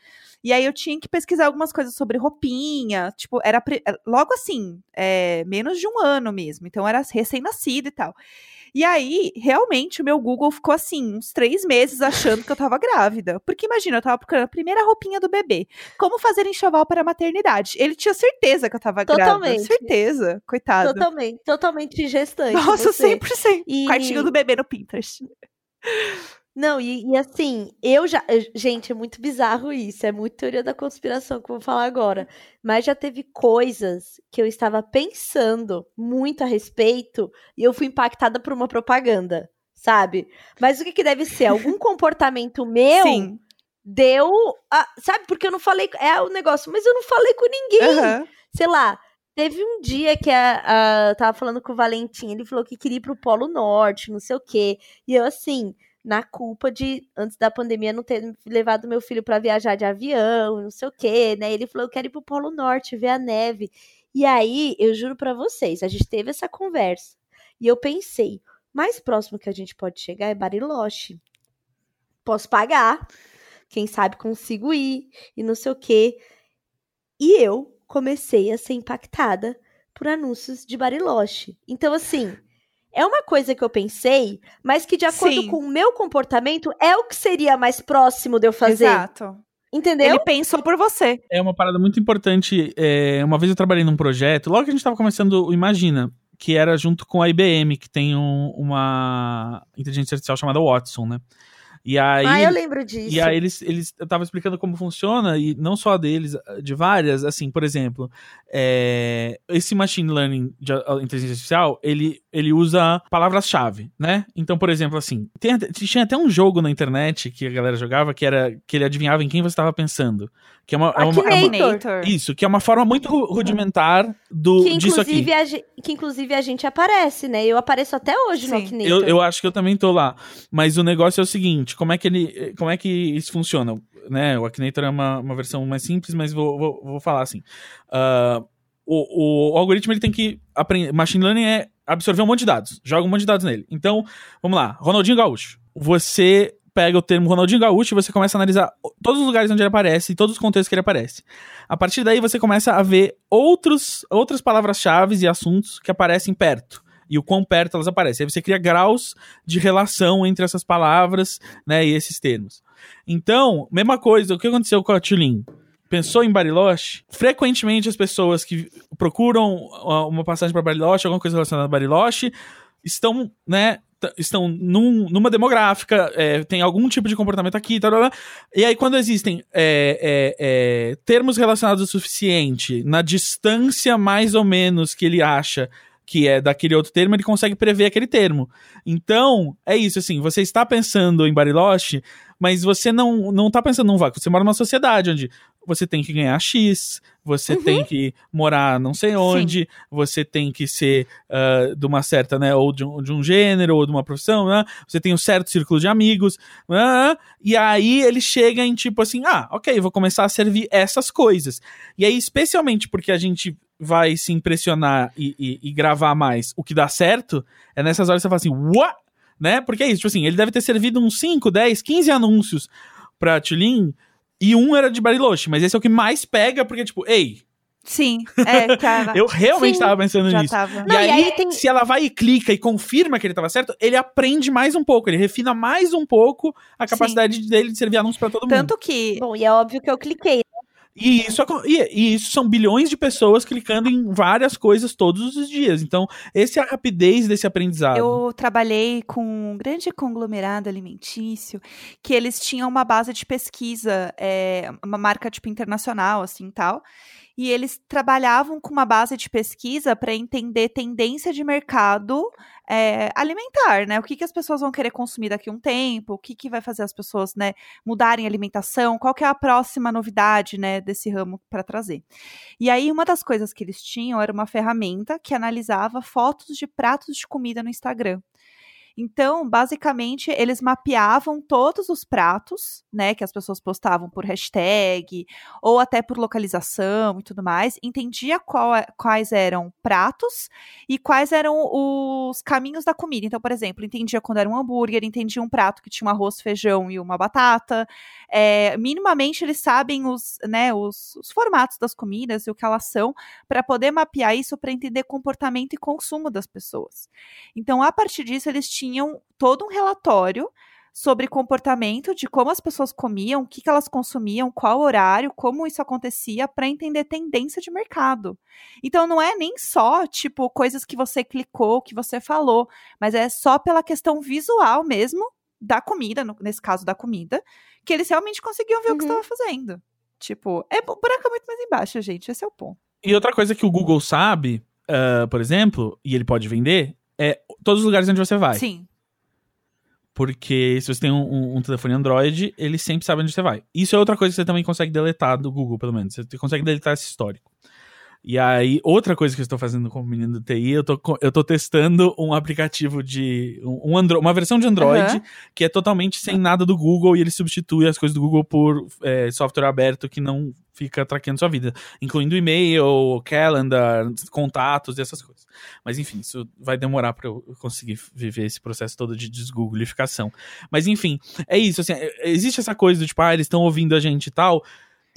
E aí eu tinha que pesquisar algumas coisas sobre roupinha, tipo, era pre- logo assim, é, menos de um ano mesmo, então era recém-nascido e tal. E aí, realmente, o meu Google ficou assim, uns três meses achando que eu tava grávida. Porque imagina, eu tava procurando a primeira roupinha do bebê. Como fazer enxoval para a maternidade? Ele tinha certeza que eu tava grávida. Totalmente. Certeza, coitado. Totalmente, totalmente gestante. Nossa, você. 100%. E- Quartinho do bebê no Pinterest. Não, e, e assim, eu já. Gente, é muito bizarro isso. É muito teoria da conspiração que eu vou falar agora. Mas já teve coisas que eu estava pensando muito a respeito e eu fui impactada por uma propaganda, sabe? Mas o que, que deve ser? Algum comportamento meu Sim. deu. a- sabe? Porque eu não falei. É o negócio, mas eu não falei com ninguém. Aham. Sei lá. Teve um dia que a, a- eu tava falando com o Valentim, ele falou que queria ir pro Polo Norte, não sei o quê. E eu, assim, na culpa de, antes da pandemia, não ter levado meu filho pra viajar de avião, não sei o quê, né? Ele falou, eu quero ir pro Polo Norte, ver a neve. E aí, eu juro pra vocês, a gente teve essa conversa. E eu pensei, mais próximo que a gente pode chegar é Bariloche. Posso pagar, quem sabe consigo ir, e não sei o quê. E eu comecei a ser impactada por anúncios de Bariloche. Então, assim, é uma coisa que eu pensei, mas que de acordo Sim. com o meu comportamento é o que seria mais próximo de eu fazer. Exato. Entendeu? Ele pensou por você. É uma parada muito importante. é, uma vez eu trabalhei num projeto, logo que a gente tava começando o Imagina, que era junto com a IBM, que tem um- uma inteligência artificial chamada Watson, né? E aí, ah, eu lembro disso. E aí eles, eles eu tava explicando como funciona, e não só deles, de várias, assim, por exemplo, é, esse machine learning de a- a inteligência artificial, ele, ele usa palavras-chave, né? Então, por exemplo, assim, tem tinha até um jogo na internet que a galera jogava que era que ele adivinhava em quem você estava pensando. Que é uma, é uma- é uma- isso, que é uma forma muito ru- rudimentar do, que, disso aqui. inclusive, a gente, que inclusive a gente aparece, né? Eu apareço até hoje no Sim. Akinator. Eu, eu acho que eu também tô lá. Mas o negócio é o seguinte: como é que ele. Como é que isso funciona? Né? O Akinator é uma, uma versão mais simples, mas vou, vou, vou falar assim. Ah, o, o algoritmo ele tem que aprender. Machine learning é absorver um monte de dados. Joga um monte de dados nele. Então, vamos lá. Ronaldinho Gaúcho. Você pega o termo Ronaldinho Gaúcho e você começa a analisar todos os lugares onde ele aparece e todos os contextos que ele aparece. A partir daí você começa a ver outros, outras palavras-chave e assuntos que aparecem perto. E o quão perto elas aparecem. Aí você cria graus de relação entre essas palavras, né, e esses termos. Então, mesma coisa, o que aconteceu com a Tulin? Pensou em Bariloche? Frequentemente as pessoas que procuram ah, uma passagem para Bariloche, alguma coisa relacionada a Bariloche, estão, né, estão num- numa demográfica, é, tem algum tipo de comportamento aqui, e aí quando existem é, é, é, termos relacionados o suficiente na distância mais ou menos que ele acha que é daquele outro termo, ele consegue prever aquele termo. Então, é isso, assim, você está pensando em Bariloche, mas você não, não tá pensando num vácuo, você mora numa sociedade onde você tem que ganhar X, você tem que morar não sei onde, você tem que ser ah, de uma certa, né, ou de um, de um gênero, ou de uma profissão, né, você tem um certo círculo de amigos, né, e aí ele chega em tipo assim, ah, ok, vou começar a servir essas coisas. E aí, especialmente porque a gente vai se impressionar e, e- e gravar mais o que dá certo, é nessas horas que você fala assim, what? Né? Porque é isso, tipo assim, ele deve ter servido uns 5, 10, 15 anúncios pra Tulin e um era de Bariloche, mas esse é o que mais pega, porque, tipo, ei, Sim, é, tava. Eu realmente Sim, tava pensando nisso. tava. E Não, aí, e aí tem- se ela vai e clica e confirma que ele tava certo, ele aprende mais um pouco, ele refina mais um pouco a capacidade dele de servir anúncio pra todo mundo. Tanto que Bom, e é óbvio que eu cliquei. E isso, e isso são bilhões de pessoas clicando em várias coisas todos os dias. Então, essa é a rapidez desse aprendizado. Eu trabalhei com um grande conglomerado alimentício que eles tinham uma base de pesquisa, é, uma marca tipo internacional, assim tal. E eles trabalhavam com uma base de pesquisa para entender tendência de mercado é, alimentar, né? O que, que as pessoas vão querer consumir daqui a um tempo, o que, que vai fazer as pessoas, né, mudarem a alimentação, qual que é a próxima novidade, né, desse ramo para trazer. E aí, uma das coisas que eles tinham era uma ferramenta que analisava fotos de pratos de comida no Instagram. Então, basicamente, eles mapeavam todos os pratos, né, que as pessoas postavam por hashtag ou até por localização e tudo mais, entendia qual é- quais eram pratos e quais eram os caminhos da comida. Então, por exemplo, entendia quando era um hambúrguer, entendia um prato que tinha um arroz, feijão e uma batata. É, minimamente, eles sabem os, né, os, os formatos das comidas e o que elas são para poder mapear isso para entender comportamento e consumo das pessoas. Então, a partir disso, eles tinham todo um relatório sobre comportamento, de como as pessoas comiam, o que, que elas consumiam, qual horário, como isso acontecia, para entender tendência de mercado. Então, não é nem só, tipo, coisas que você clicou, que você falou, mas é só pela questão visual mesmo da comida, no- nesse caso da comida, que eles realmente conseguiam ver o que Uhum. estava fazendo. Tipo, é, o buraco é muito mais embaixo, gente. Esse é o ponto. E outra coisa que o Google sabe, ah, por exemplo, e ele pode vender, é todos os lugares onde você vai. Sim. Porque se você tem um, um- um telefone Android, ele sempre sabe onde você vai. Isso é outra coisa que você também consegue deletar do Google, pelo menos. Você consegue deletar esse histórico. E aí, outra coisa que eu estou fazendo como menino do TI, eu tô, eu tô testando um aplicativo de. Um, um Andro- uma versão de Android Aham. que é totalmente sem nada do Google e ele substitui as coisas do Google por é, software aberto que não fica traqueando sua vida, incluindo e-mail, calendar, contatos e essas coisas. Mas enfim, isso vai demorar para eu conseguir viver esse processo todo de desgooglificação. Mas enfim, é isso, assim, é- existe essa coisa do tipo, ah, eles estão ouvindo a gente e tal.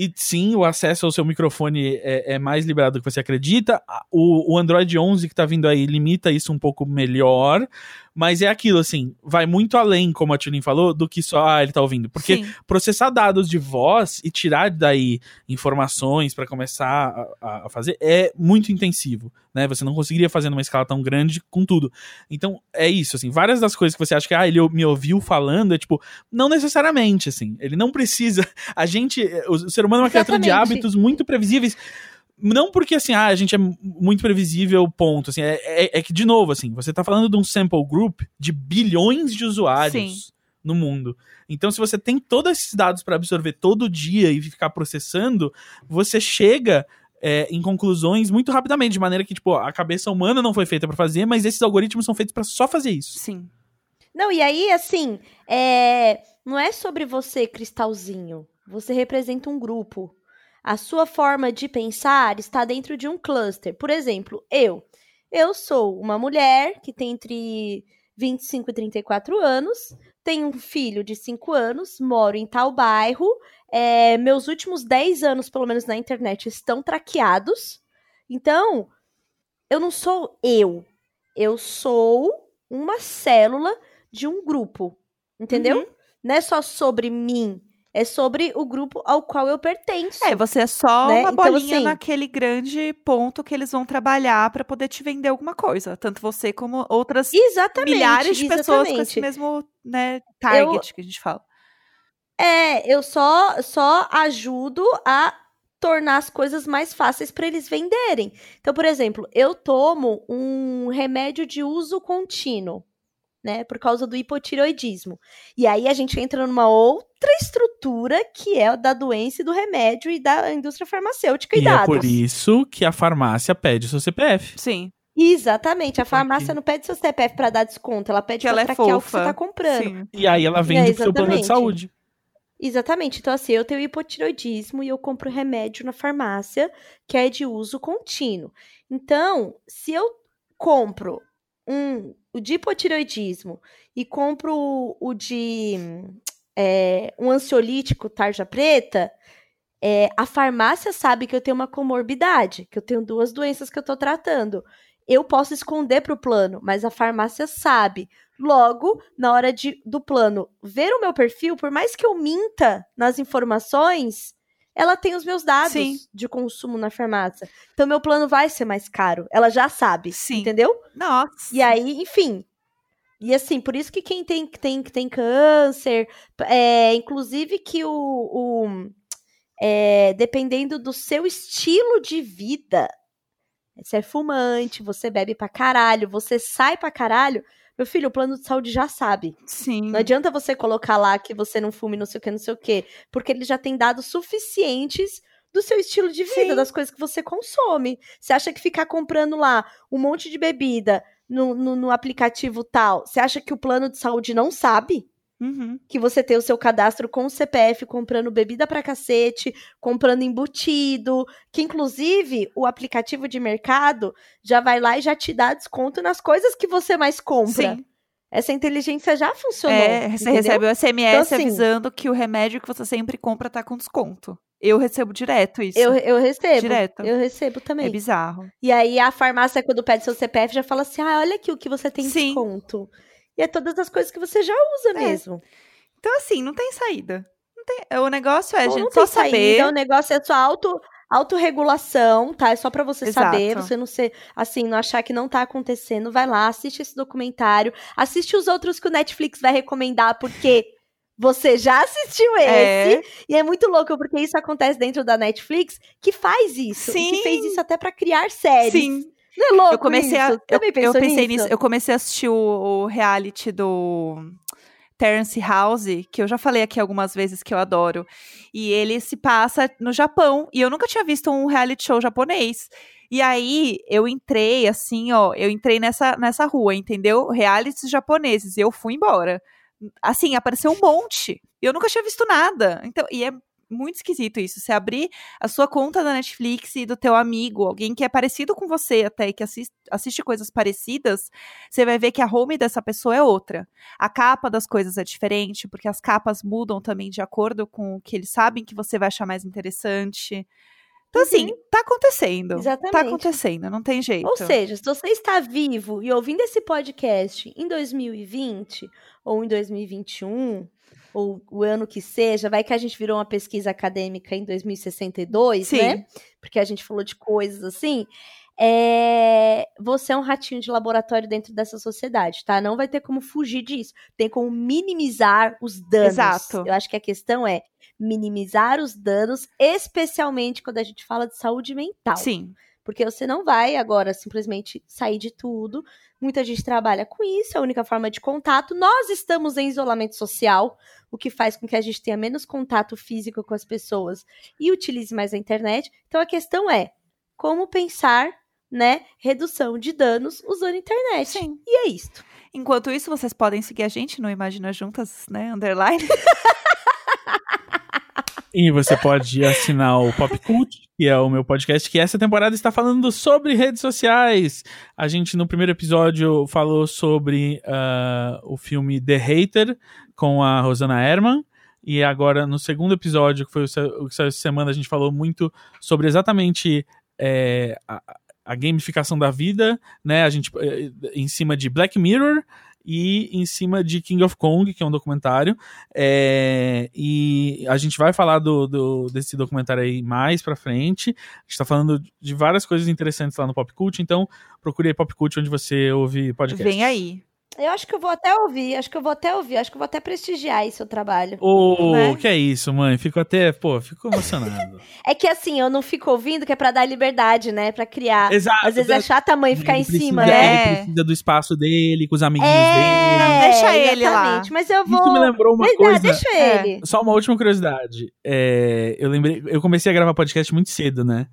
E sim, o acesso ao seu microfone é, é mais liberado do que você acredita. O, o Android 11 que tá vindo aí limita isso um pouco melhor. Mas é aquilo, assim, vai muito além, como a Tulin falou, do que só, ah, ele tá ouvindo. Porque Sim. processar dados de voz e tirar daí informações pra começar a, a fazer é muito intensivo, né? Você não conseguiria fazer numa escala tão grande com tudo. Então, é isso, assim, várias das coisas que você acha que, ah, ele me ouviu falando, é tipo, não necessariamente, assim, ele não precisa, a gente, o, o ser humano é uma criatura de hábitos muito previsíveis, não porque, assim, ah, a gente é mu- muito previsível, ponto, assim, é, é- é que, de novo, assim, você tá falando de um sample group de bilhões de usuários no mundo. Então, se você tem todos esses dados para absorver todo dia e ficar processando, você chega é, em conclusões muito rapidamente, de maneira que, tipo, a cabeça humana não foi feita para fazer, mas esses algoritmos são feitos para só fazer isso. Sim. Não, e aí, assim, é... não é sobre você, cristalzinho. Você representa um grupo. A sua forma de pensar está dentro de um cluster. Por exemplo, eu. Eu sou uma mulher que tem entre 25 e 34 anos, tenho um filho de 5 anos, moro em tal bairro. é, meus últimos 10 anos, pelo menos na internet, estão traqueados. Então, eu não sou eu. Eu sou uma célula de um grupo. Entendeu? Uhum. Não é só sobre mim. É sobre o grupo ao qual eu pertenço. É, você é só Né? uma Então, bolinha assim- naquele grande ponto que eles vão trabalhar pra poder te vender alguma coisa. Tanto você como outras milhares de pessoas com exatamente. esse mesmo né, target que a gente fala. É, eu só, só ajudo a tornar as coisas mais fáceis para eles venderem. Então, por exemplo, eu tomo um remédio de uso contínuo, né, por causa do hipotiroidismo. E aí a gente entra numa outra estrutura que é a da doença e do remédio e da indústria farmacêutica e, E dados. é por isso que a farmácia pede o seu CPF. Sim. Exatamente, a farmácia não pede seu CPF para dar desconto, ela pede Que ela para é o que você tá comprando. Sim. E aí ela vende É, pro seu plano de exatamente. saúde. Exatamente. Então, assim, eu tenho hipotiroidismo e eu compro remédio na farmácia que é de uso contínuo. Então, se eu compro um, o de hipotiroidismo e compro o, o de é, um ansiolítico tarja preta, é, a farmácia sabe que eu tenho uma comorbidade, que eu tenho duas doenças que eu tô tratando. Eu posso esconder pro plano, mas a farmácia sabe. Logo, na hora de, do plano ver o meu perfil, por mais que eu minta nas informações, ela tem os meus dados Sim. de consumo na farmácia. Então, meu plano vai ser mais caro. Ela já sabe, Sim. entendeu? Nossa. E aí, enfim. E assim, por isso que quem tem, tem, tem câncer, é, inclusive que o. o é, dependendo do seu estilo de vida, você é fumante, você bebe pra caralho, você sai pra caralho, meu filho, o plano de saúde já sabe. Sim. Não adianta você colocar lá que você não fume, não sei o que, não sei o que, porque ele já tem dados suficientes do seu estilo de vida, Sim. das coisas que você consome. Você acha que ficar comprando lá um monte de bebida no, no, no aplicativo tal, você acha que o plano de saúde não sabe? Uhum. Que você tem o seu cadastro com o CPF comprando bebida pra cacete, comprando embutido, que inclusive o aplicativo de mercado já vai lá e já te dá desconto nas coisas que você mais compra. Sim. Essa inteligência já funcionou. É, você entendeu? recebe o SMS Então, assim- avisando que o remédio que você sempre compra tá com desconto. Eu recebo direto isso. Eu, eu recebo. Direto. Eu recebo também. É bizarro. E aí a farmácia, quando pede seu CPF, já fala assim: ah, olha aqui o que você tem Sim. desconto. E é todas as coisas que você já usa É. mesmo. Então, assim, não tem saída. Não tem- O negócio é, Então, gente, não só saída, saber. o negócio é sua auto, autorregulação, tá? É só pra você Exato. saber, você não ser, assim, não achar que não tá acontecendo. Vai lá, assiste esse documentário, assiste os outros que o Netflix vai recomendar, porque você já assistiu esse. É. E é muito louco, porque isso acontece dentro da Netflix, que faz isso. e Sim. que fez isso até pra criar séries. Sim. Não é louco Eu comecei a. isso? Eu, Também eu pensou pensei nisso? nisso. Eu comecei a assistir o, o reality do Terence House, que eu já falei aqui algumas vezes que eu adoro. E ele se passa no Japão. E eu nunca tinha visto um reality show japonês. E aí eu entrei assim, ó, eu entrei nessa, nessa rua, entendeu? Realities japoneses. E eu fui embora. Assim, apareceu um monte. E eu nunca tinha visto nada. Então, e é muito esquisito isso. Você abrir a sua conta da Netflix e do teu amigo, alguém que é parecido com você até e que assiste, assiste coisas parecidas, você vai ver que a home dessa pessoa é outra. A capa das coisas é diferente, porque as capas mudam também de acordo com o que eles sabem que você vai achar mais interessante. Então, assim, tá acontecendo. Tá Exatamente. acontecendo, não tem jeito. Ou seja, se você está vivo e ouvindo esse podcast em 2020 ou em 2021, ou o ano que seja, vai que a gente virou uma pesquisa acadêmica em 2062, Sim. né? Porque a gente falou de coisas assim. É, Você é um ratinho de laboratório dentro dessa sociedade, tá? Não vai ter como fugir disso. Tem como minimizar os danos. Exato. Eu acho que a questão é minimizar os danos, especialmente quando a gente fala de saúde mental. Sim. Porque você não vai agora simplesmente sair de tudo. Muita gente trabalha com isso, é a única forma de contato. Nós estamos em isolamento social, o que faz com que a gente tenha menos contato físico com as pessoas e utilize mais a internet. Então a questão é como pensar, né, redução de danos usando a internet. Sim. E é isto. Enquanto isso, vocês podem seguir a gente no Imagina Juntas, né? Underline. E você pode assinar o Pop Cult, que é o meu podcast, que essa temporada está falando sobre redes sociais. A gente, no primeiro episódio, falou sobre ah, o filme The Hater, com a Rosana Herman. E agora, no segundo episódio, que foi o que saiu essa semana, a gente falou muito sobre exatamente é, a, a gamificação da vida, né? A gente, eh, em cima de Black Mirror e em cima de King of Kong, que é um documentário. É, e a gente vai falar do, do- desse documentário aí mais pra frente. A gente tá falando de várias coisas interessantes lá no Pop Cult, então procure aí Pop Cult onde você ouve podcast. Vem aí. Eu acho que eu vou até ouvir, acho que eu vou até ouvir, acho que eu vou até prestigiar aí seu trabalho. Ô, Né? que é isso, mãe? Fico até, pô, fico emocionado. É que assim, eu não fico ouvindo, que é pra dar liberdade, né? Pra criar. Exato. Às vezes é chata a mãe ficar Ele em cima, precisa- né? É. Ele precisa do espaço dele, com os amiguinhos dele. É, Deixa ele lá. exatamente. Mas eu vou. Isso me lembrou uma Mas, coisa. deixa É. ele. Só uma última curiosidade. É, eu lembrei, eu comecei a gravar podcast muito cedo, né?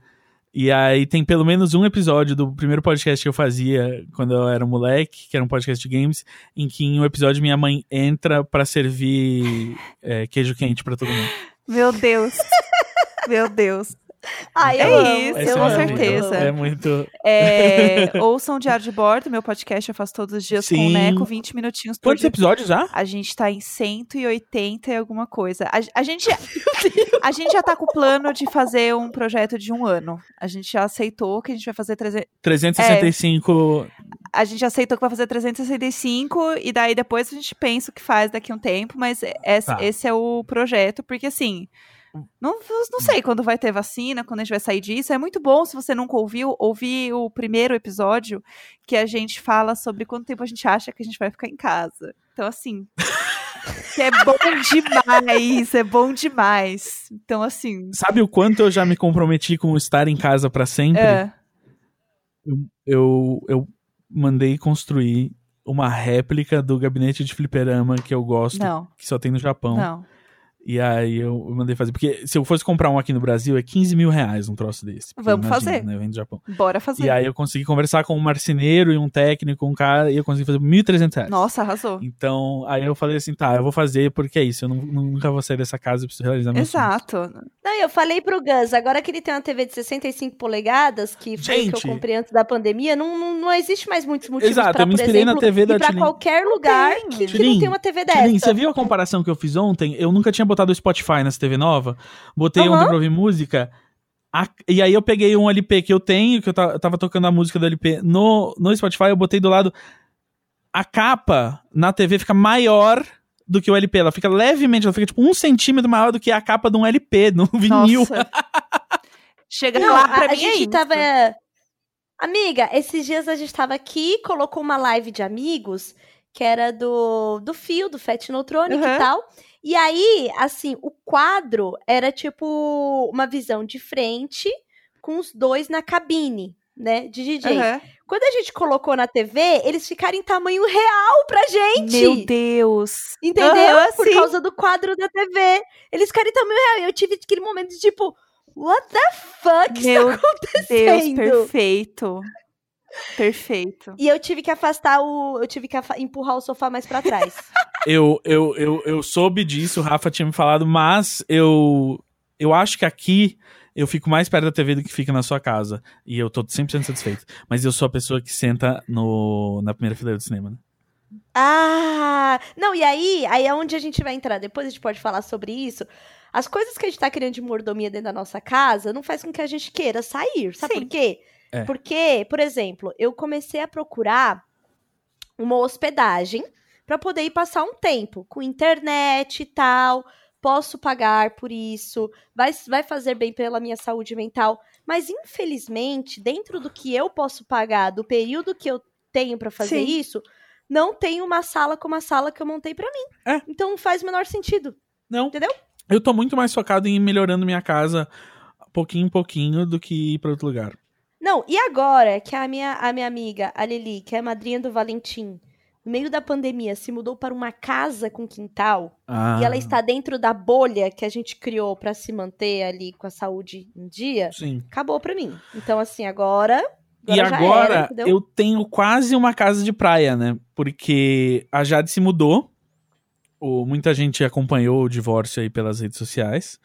E aí tem pelo menos um episódio do primeiro podcast que eu fazia quando eu era moleque, que era um podcast de games, em que em um episódio minha mãe entra pra servir é, queijo quente pra todo mundo. Meu Deus. Meu Deus. Ai, É amo, isso, eu com eu certeza. amo. É muito. É, ouçam Diário de Bordo, meu podcast eu faço todos os dias com Sim. o Neco, 20 minutinhos por Quantos dia. episódios já? A gente tá em 180 e alguma coisa. A, a gente, a gente já tá com o plano de fazer um projeto de um ano. A gente já aceitou que a gente vai fazer 300, 365. a gente aceitou que vai fazer 365 e daí depois a gente pensa o que faz daqui a um tempo, mas esse, Tá. esse é o projeto, porque assim, não, não sei quando vai ter vacina, quando a gente vai sair disso. É muito bom, se você nunca ouviu, ouvir o primeiro episódio que a gente fala sobre quanto tempo a gente acha que a gente vai ficar em casa. Então, assim, que é bom demais, é bom demais. Então, assim, Sabe o quanto eu já me comprometi com estar em casa pra sempre? é, Eu, eu mandei construir uma réplica do gabinete de fliperama que eu gosto, não, que só tem no Japão. não. E aí eu mandei fazer. Porque se eu fosse comprar um aqui no Brasil, é 15 mil reais um troço desse. Vamos fazer. Né? Vem do Japão. Bora fazer. E aí eu consegui conversar com um marceneiro e um técnico, um cara, e eu consegui fazer 1.300 reais. Nossa, arrasou. Então, aí eu falei assim, tá, eu vou fazer porque é isso, eu não- nunca vou sair dessa casa, eu preciso realizar meu. Exato. Não, eu falei pro Gus, agora que ele tem uma TV de 65 polegadas, que foi o que Gente. eu comprei antes da pandemia, não, não, não existe mais muitos motivos Exato, pra, eu me por inspirei na exemplo, TV da ir pra Tilin. qualquer lugar Tem. que, que não tem uma TV dessa. Tilin, você viu a comparação que eu fiz ontem? Eu nunca tinha botado o Spotify nessa TV nova. Botei Aham. ontem pra ouvir música. A- e aí eu peguei um LP que eu tenho, que eu, eu tava tocando a música do LP no, no Spotify, eu botei do lado. A capa na TV fica maior do que o LP. Ela fica levemente, ela fica tipo um centímetro maior do que a capa de um LP, no vinil. Chega Não, lá a, pra a mim é gente isso. tava. Amiga, esses dias a gente tava aqui, colocou uma live de amigos, que era do, do Fio, do Fat Neutronic Uhum. e tal. E aí, assim, o quadro era tipo uma visão de frente com os dois na cabine, né? De DJ. Aham. Quando a gente colocou na TV, eles ficaram em tamanho real pra gente. Meu Deus. Entendeu? Aham, Por sim. causa do quadro da TV. Eles ficaram em tamanho real. E eu tive aquele momento de tipo, what the fuck Meu está Deus, acontecendo? perfeito. Perfeito. E eu tive que afastar o. Eu tive que empurrar o sofá mais pra trás. Eu, eu, eu, eu soube disso, o Rafa tinha me falado, mas eu, eu acho que aqui eu fico mais perto da TV do que fica na sua casa. E eu tô 100% satisfeito. Mas eu sou a pessoa que senta no, na primeira fileira do cinema, né? ah! Não, e aí, aí é onde a gente vai entrar. Depois a gente pode falar sobre isso. As coisas que a gente tá querendo de mordomia dentro da nossa casa não faz com que a gente queira sair. Sabe Sim. por quê? É. Porque, por exemplo, eu comecei a procurar uma hospedagem pra poder ir passar um tempo com internet e tal. Posso pagar por isso, vai, vai fazer bem pela minha saúde mental. Mas, infelizmente, dentro do que eu posso pagar, do período que eu tenho pra fazer Sim. isso, não tem uma sala como a sala que eu montei pra mim. É. Então não faz o menor sentido. Não. Entendeu? Eu tô muito mais focado em ir melhorando minha casa pouquinho em pouquinho do que ir pra outro lugar. Não, e agora que a minha, a minha amiga, a Lili, que é a madrinha do Valentim, no meio da pandemia, se mudou para uma casa com quintal Ah, e ela está dentro da bolha que a gente criou pra se manter ali com a saúde em dia, Sim. acabou pra mim. Então, assim, agora. E já agora era, eu tenho quase uma casa de praia, né? Porque a Jade se mudou. O, muita gente acompanhou o divórcio aí pelas redes sociais.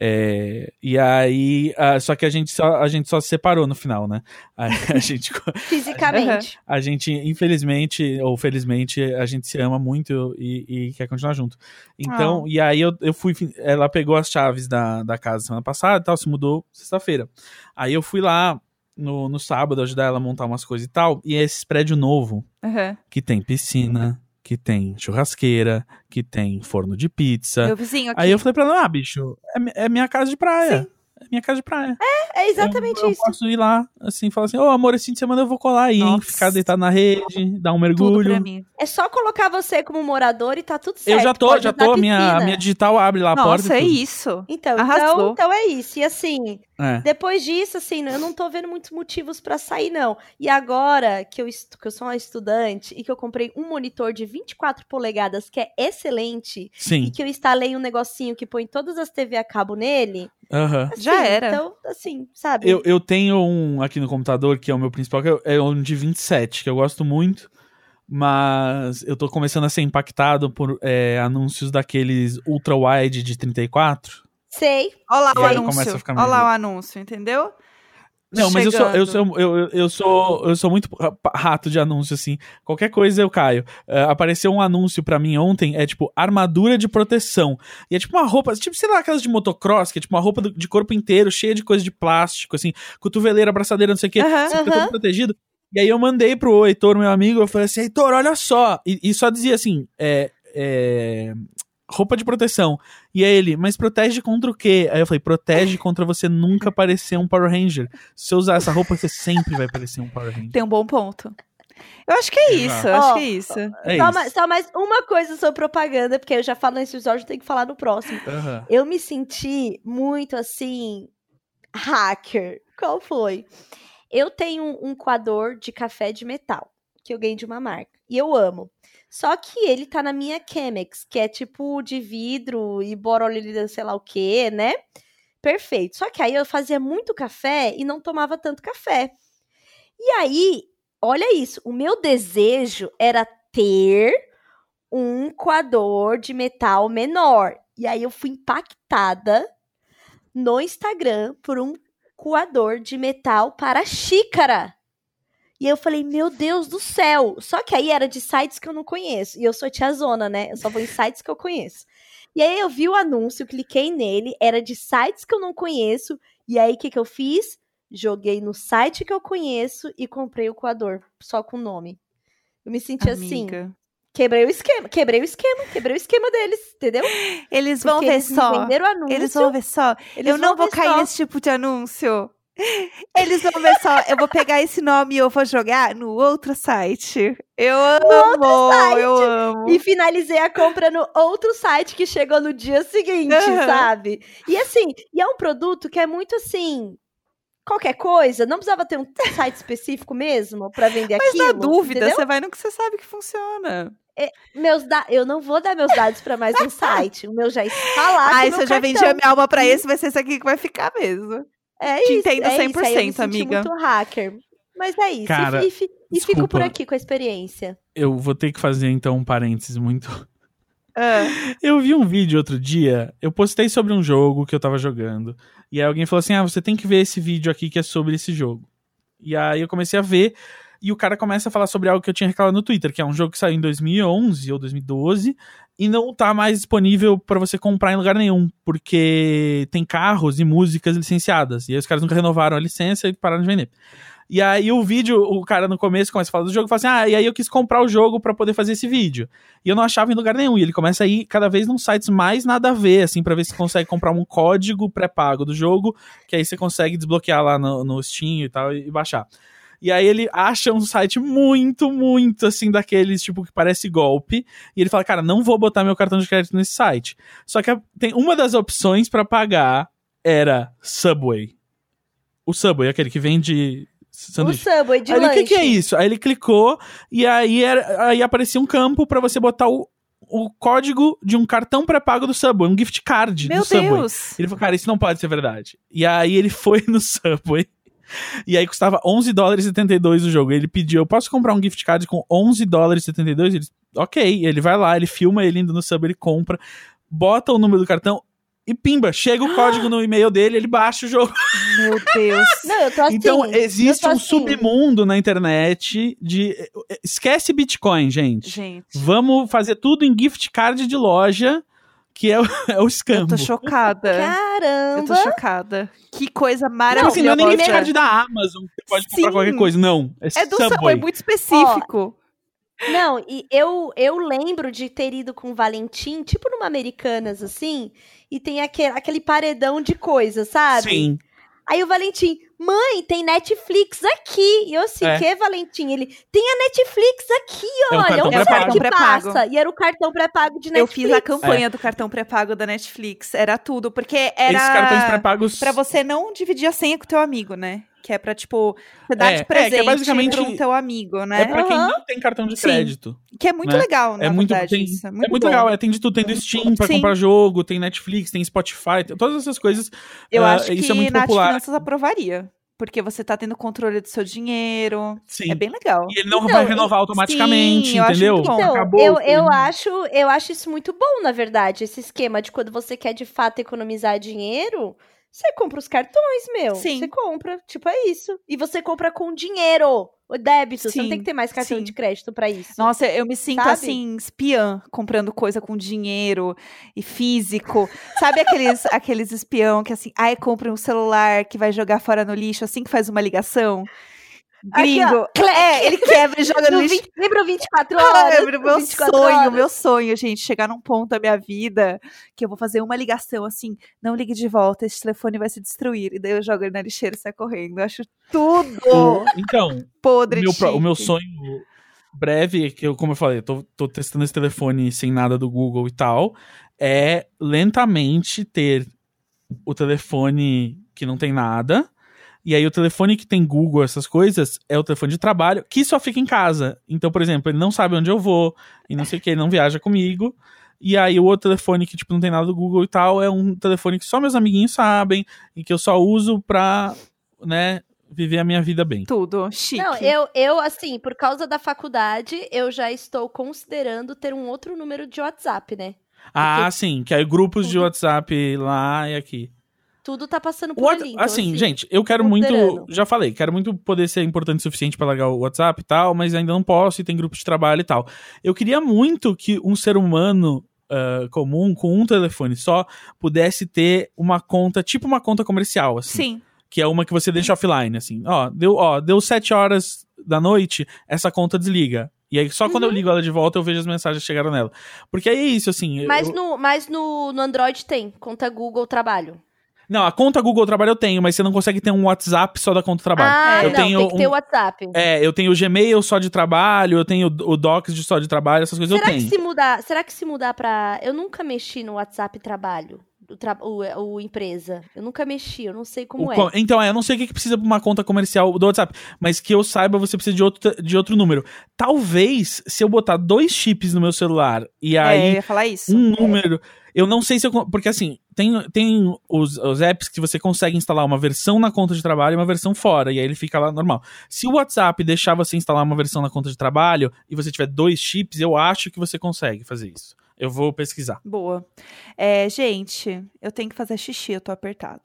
É, e aí. ah, só que a gente, só, a gente só se separou no final, né? A, a gente, Fisicamente. a gente, infelizmente, ou felizmente, a gente se ama muito e, e quer continuar junto. Então, e aí eu, eu fui. Ela pegou as chaves da, da casa semana passada e tal, se mudou sexta-feira. Aí eu fui lá no, no sábado ajudar ela a montar umas coisas e tal. E é esse prédio novo Aham. que tem piscina, que tem churrasqueira, que tem forno de pizza. Meu vizinho aqui. Aí eu falei pra ela, ah, bicho, é, é minha casa de praia. É minha casa de praia. É exatamente eu, eu isso. posso ir lá, assim, falar assim, ô amor, esse fim de semana eu vou colar aí, hein? Nossa. Ficar deitado na rede, dar um Tudo mergulho. pra mim. É só colocar você como morador e tá tudo certo. Eu já tô, Pode já tô. Minha, minha digital abre lá a porta. Nossa, é tudo. isso. Então, Arrasou. então, então é isso. E assim, É. Depois disso, assim, eu não tô vendo muitos motivos pra sair, não. E agora que eu, estu- que eu sou uma estudante e que eu comprei um monitor de 24 polegadas, que é excelente, e Sim. que eu instalei um negocinho que põe todas as TV a cabo nele, assim, Já era. Então, assim, sabe? Eu, eu tenho um aqui no computador, que é o meu principal, que é- é um de 27, que eu gosto muito. Mas eu tô começando a ser impactado por é, anúncios daqueles ultra wide de 34. Sei. Olha lá o E anúncio. Olha lá o anúncio, entendeu? Não, mas eu sou, eu, sou, eu, eu- eu sou, eu sou muito ra- rato de anúncio, assim. Qualquer coisa eu caio. É, apareceu um anúncio pra mim ontem, é tipo, armadura de proteção. E é tipo uma roupa, tipo, sei lá, aquelas de motocross, que é tipo uma roupa do- de corpo inteiro, cheia de coisa de plástico, assim, cotoveleira, abraçadeira, não sei o quê. Aham, você fica aham. todo protegido. E aí eu mandei pro Heitor, meu amigo, eu falei assim, Heitor, olha só. E, e só dizia assim, é, é, roupa de proteção. E aí ele, mas protege contra o quê? Aí eu falei, protege contra você nunca parecer um Power Ranger. Se você usar essa roupa, você sempre vai parecer um Power Ranger. Tem um bom ponto. Eu acho que é isso, eu acho Ó, que é isso. É só, isso. mais, só mais uma coisa sobre propaganda, porque eu já falo nesse episódio, tem que falar no próximo. Aham. Eu me senti muito assim, hacker. Qual foi? Eu tenho um coador de café de metal que eu ganhei de uma marca e eu amo. Só que ele tá na minha Chemex, que é tipo de vidro e borolida, sei lá o que, né? Perfeito. Só que aí eu fazia muito café e não tomava tanto café. E aí, olha isso, o meu desejo era ter um coador de metal menor. E aí eu fui impactada no Instagram por um coador de metal para xícara. E eu falei, meu Deus do céu. Só que aí era de sites que eu não conheço. E eu sou tiazona, né? Eu só vou em sites que eu conheço. E aí eu vi o anúncio, cliquei nele, era de sites que eu não conheço. E aí o que, que eu fiz? Joguei no site que eu conheço e comprei o coador, só com o nome. Eu me senti assim, Amiga. quebrei o esquema, quebrei o esquema, quebrei o esquema deles, entendeu? Eles vão Porque ver eles só. venderam anúncio. Eles vão ver só. eu não vou cair só. nesse tipo de anúncio. Eles vão ver só. Eu vou pegar esse nome e eu vou jogar no outro site. Eu amo, site. eu amo. E finalizei a compra no outro site que chegou no dia seguinte, Aham. sabe? E assim, e é um produto que é muito assim. Qualquer coisa, não precisava ter um site específico mesmo pra vender Mas aquilo. na dúvida, entendeu? você vai no que você sabe que funciona. Meus da... Eu não vou dar meus dados pra mais um site. O meu já está lá. Ai, se eu já vendi cartão. a minha alma pra esse, vai ser esse aqui que vai ficar mesmo. É Te isso, entendo é isso. Aí eu me 100%, senti amiga. muito hacker. Mas é isso. Cara, e, fi- e fico por aqui com a experiência. Eu vou ter que fazer então um parênteses muito. Ah, Eu vi um vídeo outro dia, eu postei sobre um jogo que eu tava jogando. E aí alguém falou assim: ah, você tem que ver esse vídeo aqui que é sobre esse jogo. E aí eu comecei a ver, e o cara começa a falar sobre algo que eu tinha reclamado no Twitter, que é um jogo que saiu em 2011 ou 2012, e não tá mais disponível pra você comprar em lugar nenhum, porque tem carros e músicas licenciadas. E aí os caras nunca renovaram a licença e pararam de vender. E aí o vídeo, o cara no começo começa a falar do jogo e fala assim: Ah, e aí eu quis comprar o jogo pra poder fazer esse vídeo. E eu não achava em lugar nenhum. E ele começa a ir cada vez num sites mais nada a ver, assim, pra ver se consegue comprar um código pré-pago do jogo, que aí você consegue desbloquear lá no, no Steam e tal e baixar. E aí ele acha um site muito, muito assim, daqueles, tipo, que parece golpe. E ele fala, cara, não vou botar meu cartão de crédito nesse site. Só que a- tem uma das opções pra pagar era Subway. O Subway, aquele que vende sanduíche. O Subway de Aí ele, o que, que é isso? Aí ele clicou e aí, era, aí aparecia um campo pra você botar o, o código de um cartão pré-pago do Subway, um gift card meu do Subway. Deus. Ele falou, cara, isso não pode ser verdade. E aí ele foi no Subway. E aí custava 11 dólares e 72 o jogo. Ele pediu, eu posso comprar um gift card com 11 dólares e 72? Ele, ok. Ele vai lá, ele filma ele indo no Subway, ele compra, bota o número do cartão e pimba, chega o código no e-mail dele, ele baixa o jogo. Meu Deus. Não, eu tô assim. Então, existe um assim. submundo na internet de. Esquece Bitcoin, gente. Gente, Vamos fazer tudo em gift card de loja, que é o, é o eu escambo. tô chocada. Eu Caramba! tô chocada. Que coisa Não, maravilhosa. assim, não é nem card da Amazon, que você pode comprar Sim. qualquer coisa. Não. É, É do Subway. Subway, muito específico. Não, e eu, eu lembro de ter ido com o Valentim, tipo numa Americanas, assim, e tem aquele, aquele paredão de coisa, sabe? Sim. Aí o Valentim, mãe, tem Netflix aqui. E eu assim, É. que, Valentim? Ele, tem a Netflix aqui, É um olha. cartão onde será que passa? E era o cartão pré-pago de Eu Netflix. fiz a campanha do cartão pré-pago da Netflix. Era tudo, porque era Esses cartões pré-pagos. pra você não dividir a senha com o teu amigo, né? Que é pra, tipo, você dar É, é, de que é presente basicamente- pra um teu amigo, né? É pra quem Aham. não tem cartão de Sim. crédito. Que é muito né? legal, na É muito, verdade, tem- isso. É é muito, muito bom. legal, é, tem de tudo, tem do Steam pra Sim. comprar jogo, tem Netflix, tem Spotify, tem todas essas coisas. Eu Ah, acho isso que é muito Nath popular. Finanças aprovaria. porque você tá tendo controle do seu dinheiro. Sim. É bem legal. E ele não Então, vai renovar automaticamente, sim, entendeu? muito bom. Então, Acabou. eu, eu, Sim. acho, eu acho isso muito bom, na verdade. Esse esquema de quando você quer de fato economizar dinheiro, você compra os cartões, meu. Sim. Você compra. Tipo, é isso. E você compra com dinheiro. O débito. você não Sim, tem que ter mais cartão sim. de crédito pra isso. Nossa, eu me sinto Sabe? assim, espiã, comprando coisa com dinheiro e físico. Sabe aqueles, aqueles espião que assim, ai, compra um celular que vai jogar fora no lixo assim que faz uma ligação? Aqui, Gringo. ó, é, ele quebra e joga no lixo. 20, lembra o 24 Ah, horas? é meu 24 sonho, horas? meu sonho, gente, chegar num ponto da minha vida que eu vou fazer uma ligação assim, não ligue de volta, esse telefone vai se destruir. E daí eu jogo ele na lixeira e sai correndo. Eu acho tudo O- Então, podre o meu, o meu sonho breve, que eu, como eu falei, eu tô, tô testando esse telefone sem nada do Google e tal, é lentamente ter o telefone que não tem nada. E aí o telefone que tem Google, essas coisas, é o telefone de trabalho, que só fica em casa. Então, por exemplo, ele não sabe onde eu vou, e não sei o que, ele não viaja comigo. E aí o outro telefone que, tipo, não tem nada do Google e tal, é um telefone que só meus amiguinhos sabem, e que eu só uso pra, né, viver a minha vida bem. Tudo, chique. Não, eu, eu, assim, por causa da faculdade, eu já estou considerando ter um outro número de WhatsApp, né? Ah, sim, que aí grupos de WhatsApp lá e aqui. Tudo tá passando por What- ali. Então, assim, gente, eu quero muito. Já falei, quero muito poder ser importante o suficiente pra largar o WhatsApp e tal, mas ainda não posso e tem grupos de trabalho e tal. Eu queria muito que um ser humano ah, comum, com um telefone só, pudesse ter uma conta, tipo uma conta comercial, assim. Sim. Que é uma que você deixa offline, assim. Ó, deu, ó, deu sete horas da noite, essa conta desliga. E aí, só quando eu ligo ela de volta, eu vejo as mensagens que chegaram nela. Porque aí é isso, assim. Mas, eu- no, mas no, no Android tem, conta Google Trabalho. Não, a conta Google Trabalho eu tenho, mas você não consegue ter um WhatsApp só da conta Trabalho. Ah, eu não, tenho tem que ter um- o WhatsApp. É, eu tenho o Gmail só de trabalho, eu tenho o Docs de só de trabalho, essas coisas será eu que tenho. se mudar, será que se mudar pra... Eu nunca mexi no WhatsApp Trabalho, o, tra- o, o empresa. Eu nunca mexi, eu não sei como O é. Então, é, eu não sei o que, que precisa pra uma conta comercial do WhatsApp, mas que eu saiba, você precisa de outro, de outro número. Talvez, se eu botar dois chips no meu celular e É, eu aí ia falar isso. um número. Eu não sei se eu. Porque assim, tem, tem os, os apps que você consegue instalar uma versão na conta de trabalho e uma versão fora, e aí ele fica lá normal. Se o WhatsApp deixar você instalar uma versão na conta de trabalho e você tiver dois chips, eu acho que você consegue fazer isso. Eu vou pesquisar. Boa. É, gente, eu tenho que fazer xixi, eu tô apertada.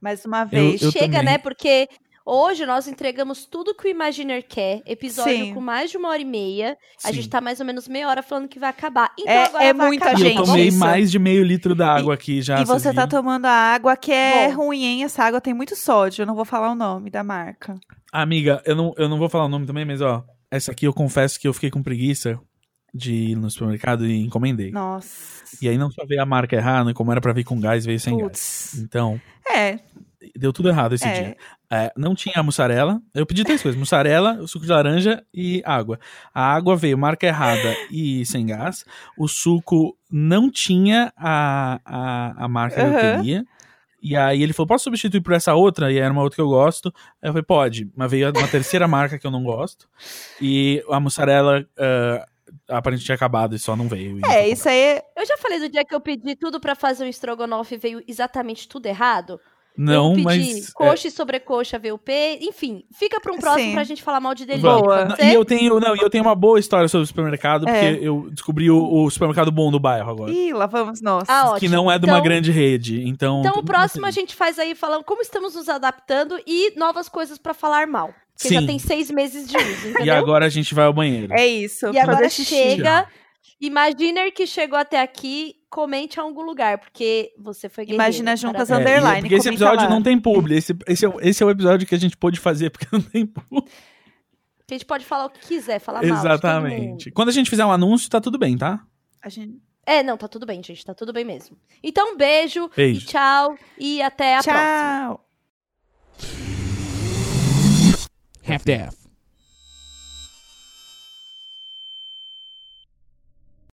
Mais uma vez. eu Chega, também. né? Porque hoje nós entregamos tudo que o Imaginer quer. Episódio Sim. com mais de uma hora e meia. A Sim. gente tá mais ou menos meia hora falando que vai acabar. Então É- agora é vai muita acabar. E eu gente, tomei isso. mais de meio litro da água aqui já. E você tá tomando a água que é Bom. ruim, hein? Essa água tem muito sódio. Eu não vou falar o nome da marca. Amiga, eu não, eu não vou falar o nome também, mas ó, essa aqui eu confesso que eu fiquei com preguiça de ir no supermercado e encomendei. Nossa. E aí não só veio a marca errada, como era pra vir com gás, veio sem gás. Putz. Então, É, deu tudo errado esse É. dia. É, não tinha mussarela. Eu pedi três coisas: mussarela, suco de laranja e água. A água veio marca errada e sem gás. O suco não tinha a, a, a marca que eu queria. E aí ele falou: posso substituir por essa outra? E era uma outra que eu gosto. Aí eu falei, pode. Mas veio uma terceira marca que eu não gosto. E a mussarela ah, aparentemente tinha acabado e só não veio. É, isso aí. Eu já falei do dia que eu pedi tudo pra fazer um estrogonofe e veio exatamente tudo errado. Não, mas. é, coxa e sobrecoxa VUP. Enfim, fica pra um próximo Sim. pra gente falar mal de delivery. Vamos. Boa. E eu tenho, não, e eu tenho uma boa história sobre o supermercado, porque É. eu descobri o, o supermercado bom do bairro agora. Ih, lá vamos nós. Ah, que não é de uma Então- grande rede. Então, Então o próximo a gente faz aí falando como estamos nos adaptando e novas coisas pra falar mal. Porque Sim. já tem seis meses de uso, entendeu? E agora a gente vai ao banheiro. É isso. E agora chega. Imaginer que chegou até aqui, comente em algum lugar, porque você foi guerreiro. Imagina juntas. É, underline, porque esse episódio lá. não tem publi. Esse, esse, é, o- esse é o episódio que a gente pôde fazer, porque não tem publi. A gente pode falar o que quiser, falar. Exatamente. Quando a gente fizer um anúncio, tá tudo bem, tá? A gente... É, não, tá tudo bem, gente. Tá tudo bem mesmo. Então, beijo, Beijo. e tchau. E até a próxima. Tchau. half-daff.